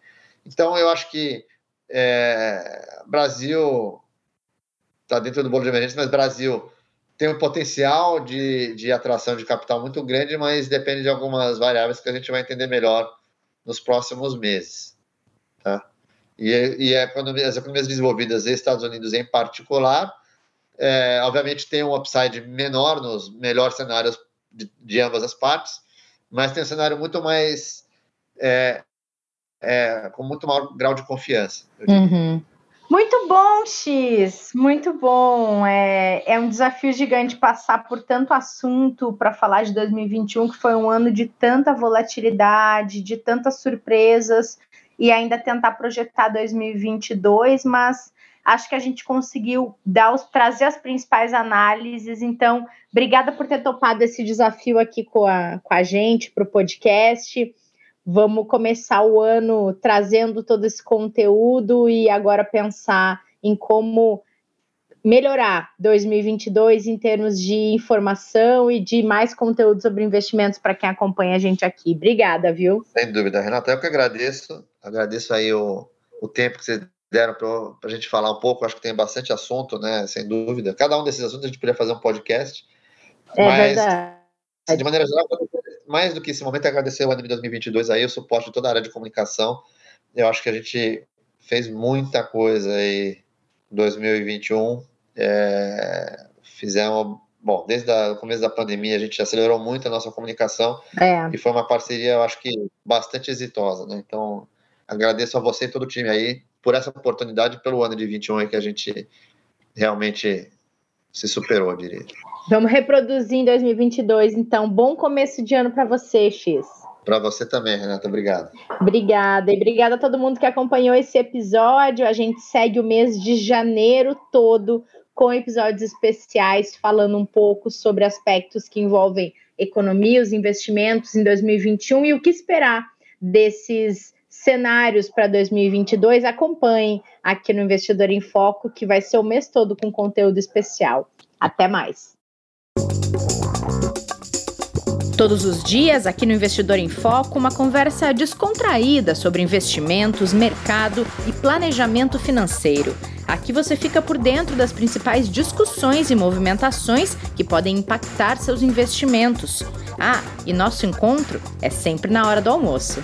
Então, eu acho que é, Brasil está dentro do bolo de emergência, mas Brasil tem um potencial de, de atração de capital muito grande, mas depende de algumas variáveis que a gente vai entender melhor nos próximos meses. Tá? E, e a economia, as economias desenvolvidas e Estados Unidos em particular, é, obviamente tem um upside menor nos melhores cenários de, de, ambas as partes, mas tem um cenário muito mais é, é, com muito maior grau de confiança. Uhum. Muito bom, X, muito bom. É, é um desafio gigante passar por tanto assunto para falar de 2021, que foi um ano de tanta volatilidade, de tantas surpresas, e ainda tentar projetar 2022, mas acho que a gente conseguiu dar os, trazer as principais análises. Então, obrigada por ter topado esse desafio aqui com a, com a gente para o podcast. Vamos começar o ano trazendo todo esse conteúdo e agora pensar em como melhorar 2022 em termos de informação e de mais conteúdo sobre investimentos para quem acompanha a gente aqui. Obrigada, viu? Sem dúvida, Renata. Eu que agradeço. Agradeço aí o, o tempo que vocês deram para a gente falar um pouco. Acho que tem bastante assunto, né? Sem dúvida. Cada um desses assuntos a gente poderia fazer um podcast. É mas, verdade. De maneira geral, mais do que esse momento, agradecer o ano de 2022 aí, o suporte de toda a área de comunicação. Eu acho que a gente fez muita coisa aí em 2021. É, fizemos, bom, desde o começo da pandemia, a gente acelerou muito a nossa comunicação é. e foi uma parceria, eu acho que bastante exitosa, né? Então, agradeço a você e todo o time aí por essa oportunidade, pelo ano de 21 aí que a gente realmente se superou, eu diria. Vamos reproduzir em 2022, então. Bom começo de ano para você, X. Para você também, Renata. Obrigado. Obrigada. E obrigada a todo mundo que acompanhou esse episódio. A gente segue o mês de janeiro todo com episódios especiais falando um pouco sobre aspectos que envolvem economia, os investimentos em 2021 e o que esperar desses cenários para 2022. Acompanhem aqui no Investidor em Foco, que vai ser o mês todo com conteúdo especial. Até mais. Todos os dias, aqui no Investidor em Foco, uma conversa descontraída sobre investimentos, mercado e planejamento financeiro. Aqui você fica por dentro das principais discussões e movimentações que podem impactar seus investimentos. Ah, e nosso encontro é sempre na hora do almoço.